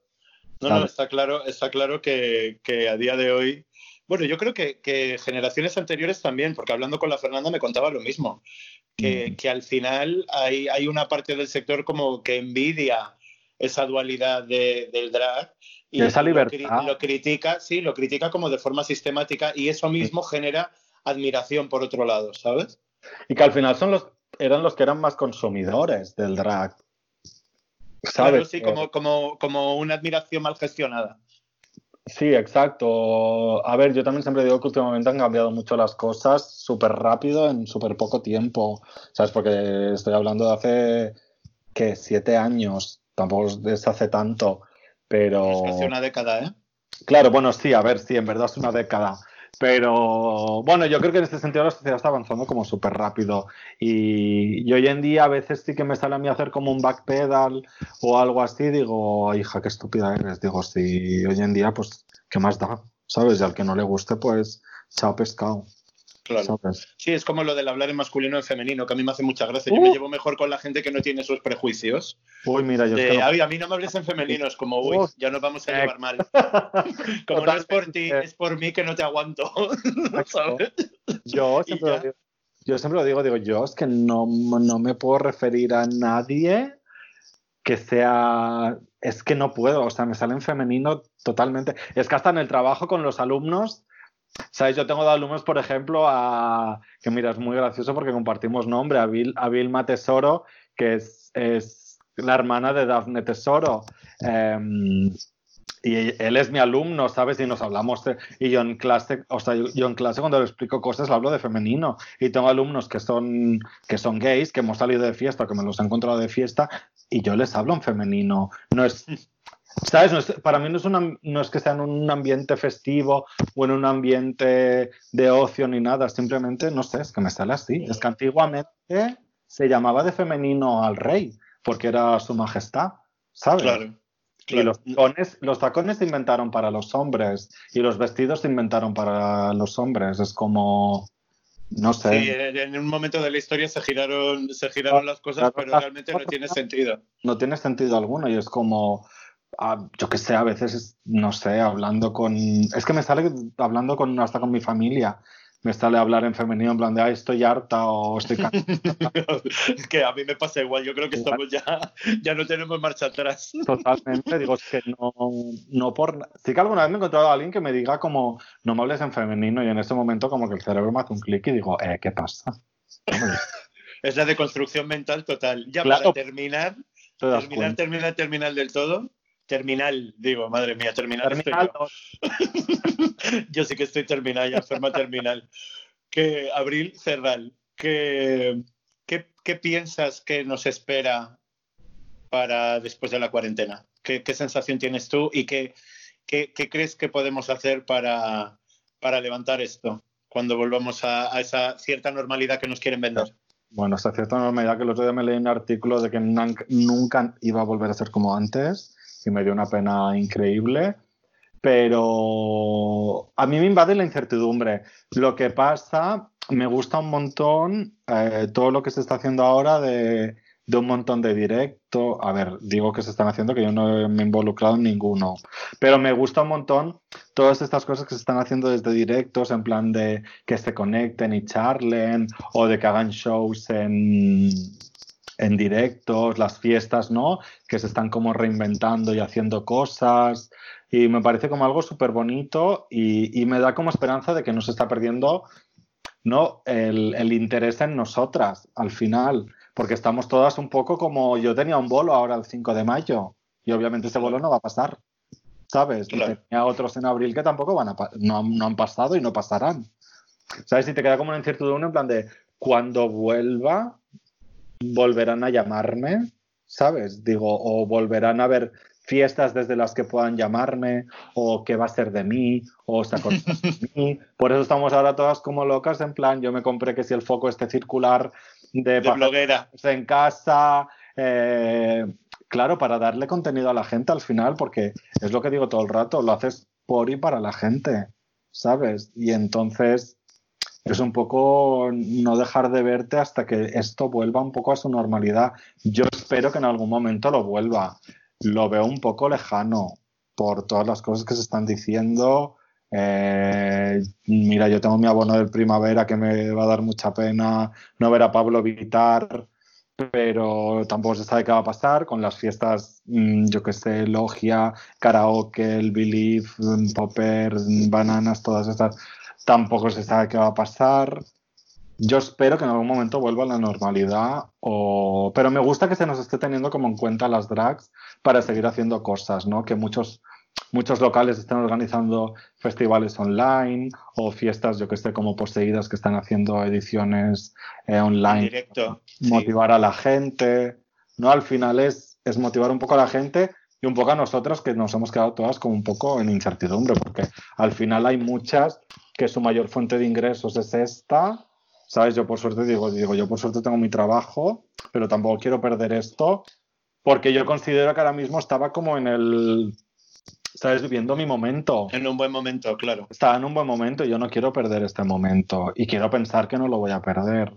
No, Claro. no, está claro, está claro que, que a día de hoy. Bueno, yo creo que, que generaciones anteriores también, porque hablando con la Fernanda me contaba lo mismo. Que, Mm. que al final hay, hay una parte del sector como que envidia esa dualidad de- del drag Y esa libertad. Lo, critica, sí, lo critica como de forma sistemática y eso mismo genera admiración por otro lado, ¿sabes? Y que al final son los, eran los que eran más consumidores del drag. ¿Sabes? Claro, sí, Eh, como, como, como una admiración mal gestionada. Sí, exacto. A ver, yo también siempre digo que últimamente han cambiado mucho las cosas súper rápido en súper poco tiempo. ¿Sabes? Porque estoy hablando de hace, ¿qué? Siete años. Tampoco es hace tanto. Pero. Es casi una década, ¿eh? Claro, bueno, sí, a ver, sí, en verdad es una década. Pero bueno, yo creo que en este sentido la sociedad está avanzando como súper rápido. Y, y hoy en día a veces sí que me sale a mí hacer como un backpedal o algo así. Digo, hija, qué estúpida eres. Digo, sí, hoy en día, pues, ¿qué más da? ¿Sabes? Y al que no le guste, pues, chao pescado. Claro. ¿Sabes? Sí, es como lo del hablar en masculino en femenino, que a mí me hace mucha gracia. Yo me Uh. llevo mejor con la gente que no tiene esos prejuicios. Uy, mira, yo es De, que no- "Ay, a mí no me hables en femenino, es como, uy, ya nos vamos a Eh. llevar mal. *laughs* Como no es por ti, es por mí que no te aguanto. *laughs* ¿Sabes? Yo siempre, lo digo, yo siempre lo digo, digo, yo es que no, no me puedo referir a nadie que sea, es que no puedo, o sea, me sale en femenino totalmente. Es que hasta en el trabajo con los alumnos, ¿sabes? Yo tengo alumnos, por ejemplo, a, que mira, es muy gracioso porque compartimos nombre, a, Vil- a Vilma Tesoro, que es, es la hermana de Dafne Tesoro. Em, y él es mi alumno, ¿sabes? Y nos hablamos, y yo en clase, o sea, yo en clase cuando le explico cosas le hablo de femenino. Y tengo alumnos que son, que son gays, que hemos salido de fiesta, que me los he encontrado de fiesta, y yo les hablo en femenino. No es, ¿sabes? No es- para mí no es, una- no es que sea en un ambiente festivo o en un ambiente de ocio ni nada, simplemente, no sé, es que me sale así. Es que antiguamente se llamaba de femenino al rey, porque era su majestad, ¿sabes? Claro. Y los tacones, los tacones se inventaron para los hombres y los vestidos se inventaron para los hombres. Es como, no sé, Sí, en un momento de la historia se giraron, se giraron las cosas, pero realmente no tiene sentido. no tiene sentido alguno y es como, yo qué sé, a veces, es- no sé, hablando con, es que me sale hablando con, hasta con mi familia, me sale hablar en femenino en plan de, ay, estoy harta o estoy cansada. *laughs* que a mí me pasa igual, yo creo que estamos ya, ya no tenemos marcha atrás. Totalmente, digo, es que no, no por... Sí que alguna vez me he encontrado a alguien que me diga como, no me hables en femenino y en ese momento como que el cerebro me hace un clic y digo, eh, ¿qué pasa? *laughs* Es la deconstrucción mental total. Ya Claro. para terminar, terminar, terminar, terminar del todo. Terminal, digo, madre mía, terminal. yo. *laughs* Yo sí que estoy terminal, ya enferma terminal. Que Abril Cerral, ¿qué, qué, qué piensas que nos espera para después de la cuarentena? ¿Qué, qué sensación tienes tú y qué, qué, qué crees que podemos hacer para, para levantar esto cuando volvamos a, a esa cierta normalidad que nos quieren vender? Bueno, hasta cierta normalidad que el otro día me leí un artículo de que nunca iba a volver a ser como antes y me dio una pena increíble. Pero a mí me invade la incertidumbre. Lo que pasa, me gusta un montón eh, todo lo que se está haciendo ahora de, de un montón de directo. A ver, digo que se están haciendo, que yo no me he involucrado en ninguno. Pero me gusta un montón todas estas cosas que se están haciendo desde directos, en plan de que se conecten y charlen, o de que hagan shows en, en directos, las fiestas, ¿no? Que se están como reinventando y haciendo cosas. Y me parece como algo súper bonito y, y, me da como esperanza de que no se está perdiendo ¿no? El, el, interés en nosotras al final, porque estamos todas un poco como yo tenía un bolo ahora el 5 de mayo y obviamente ese bolo no va a pasar, ¿sabes? Claro. Y tenía otros en abril que tampoco van a no, no han pasado y no pasarán. ¿Sabes? Y te queda como una incertidumbre en plan de cuando vuelva, volverán a llamarme, ¿sabes? Digo, o volverán a ver fiestas desde las que puedan llamarme, o qué va a ser de mí, o se de mí. *laughs* Por eso estamos ahora todas como locas, en plan, yo me compré que si el foco esté circular de, de bloguera en casa, eh, claro, para darle contenido a la gente al final, porque es lo que digo todo el rato, lo haces por y para la gente, ¿sabes? Y entonces es un poco no dejar de verte hasta que esto vuelva un poco a su normalidad. Yo espero que en algún momento lo vuelva lo veo un poco lejano por todas las cosas que se están diciendo. Eh, mira, yo tengo mi abono del primavera que me va a dar mucha pena no ver a Pablo Vitar, pero tampoco se sabe qué va a pasar con las fiestas, mm, yo que sé, Logia, Karaoke, el Believe, mm, Popper, Bananas, todas estas, tampoco se sabe qué va a pasar. Yo espero que en algún momento vuelva a la normalidad, o... pero me gusta que se nos esté teniendo como en cuenta las drags para seguir haciendo cosas, ¿no? Que muchos, muchos locales están organizando festivales online o fiestas, yo que sé, como poseídas que están haciendo ediciones eh, online. Directo. Motivar sí. a la gente, ¿no? Al final es, es motivar un poco a la gente y un poco a nosotras que nos hemos quedado todas como un poco en incertidumbre, porque al final hay muchas que su mayor fuente de ingresos es esta ¿sabes? Yo por suerte digo, digo, yo por suerte tengo mi trabajo, pero tampoco quiero perder esto, porque yo considero que ahora mismo estaba como en el, ¿sabes? Viviendo mi momento. En un buen momento, claro. Estaba en un buen momento y yo no quiero perder este momento y quiero pensar que no lo voy a perder.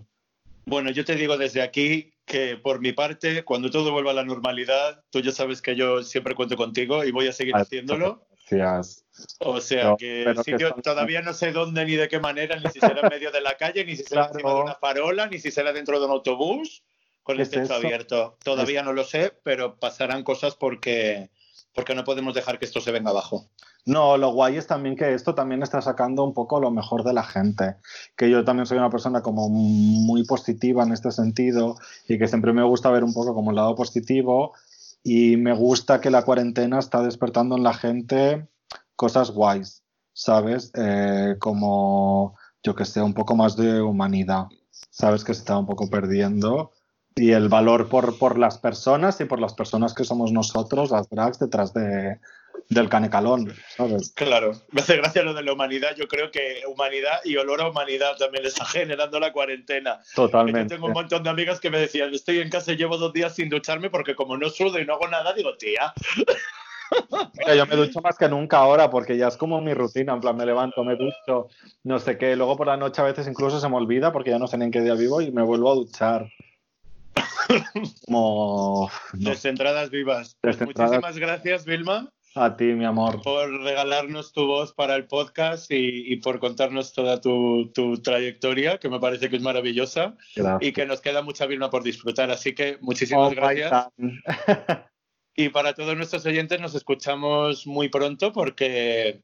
Bueno, yo te digo desde aquí que por mi parte, cuando todo vuelva a la normalidad, tú ya sabes que yo siempre cuento contigo y voy a seguir haciéndolo. Gracias. O sea no, que el sitio que todavía no sé dónde ni de qué manera, ni si será en medio de la calle, ni si será claro. encima de una farola, ni si será dentro de un autobús con el techo abierto. Todavía es... no lo sé, pero pasarán cosas porque, porque no podemos dejar que esto se venga abajo. No, lo guay es también que esto también está sacando un poco lo mejor de la gente. Que yo también soy una persona como muy positiva en este sentido y que siempre me gusta ver un poco como el lado positivo y me gusta que la cuarentena está despertando en la gente cosas guays, ¿sabes? Eh, como, yo que sé, un poco más de humanidad, ¿sabes? Que se está un poco perdiendo. Y el valor por, por las personas y por las personas que somos nosotros, las drags, detrás de, del canecalón, ¿sabes? Claro, me hace gracia lo de la humanidad. Yo creo que humanidad y olor a humanidad también está generando la cuarentena. Totalmente. Yo tengo un montón de amigas que me decían, estoy en casa y llevo dos días sin ducharme porque como no sudo y no hago nada, digo, tía. Mira, yo me ducho más que nunca ahora porque ya es como mi rutina, en plan me levanto, me ducho, no sé qué, luego por la noche a veces incluso se me olvida porque ya no sé ni en qué día vivo y me vuelvo a duchar. Como... No. Desentradas vivas. Muchísimas gracias, Vilma. A ti, mi amor. Por regalarnos tu voz para el podcast y, y por contarnos toda tu, tu, trayectoria, que me parece que es maravillosa. Gracias. Y que nos queda mucha Vilma por disfrutar. Así que muchísimas oh, gracias. *laughs* Y para todos nuestros oyentes nos escuchamos muy pronto porque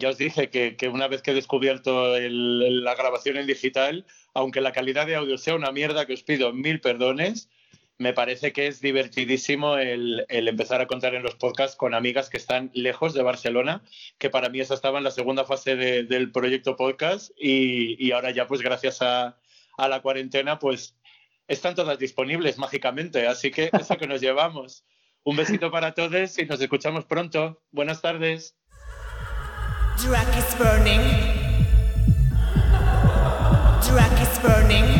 ya os dije que, una vez que he descubierto la grabación en digital, aunque la calidad de audio sea una mierda, que os pido mil perdones, me parece que es divertidísimo el, empezar a contar en los podcasts con amigas que están lejos de Barcelona, que para mí esa estaba en la segunda fase de, del proyecto podcast y, ahora ya pues gracias a la cuarentena pues están todas disponibles mágicamente, así que eso que nos llevamos. Un besito para todos y nos escuchamos pronto. Buenas tardes. Drag is burning. Drag is burning.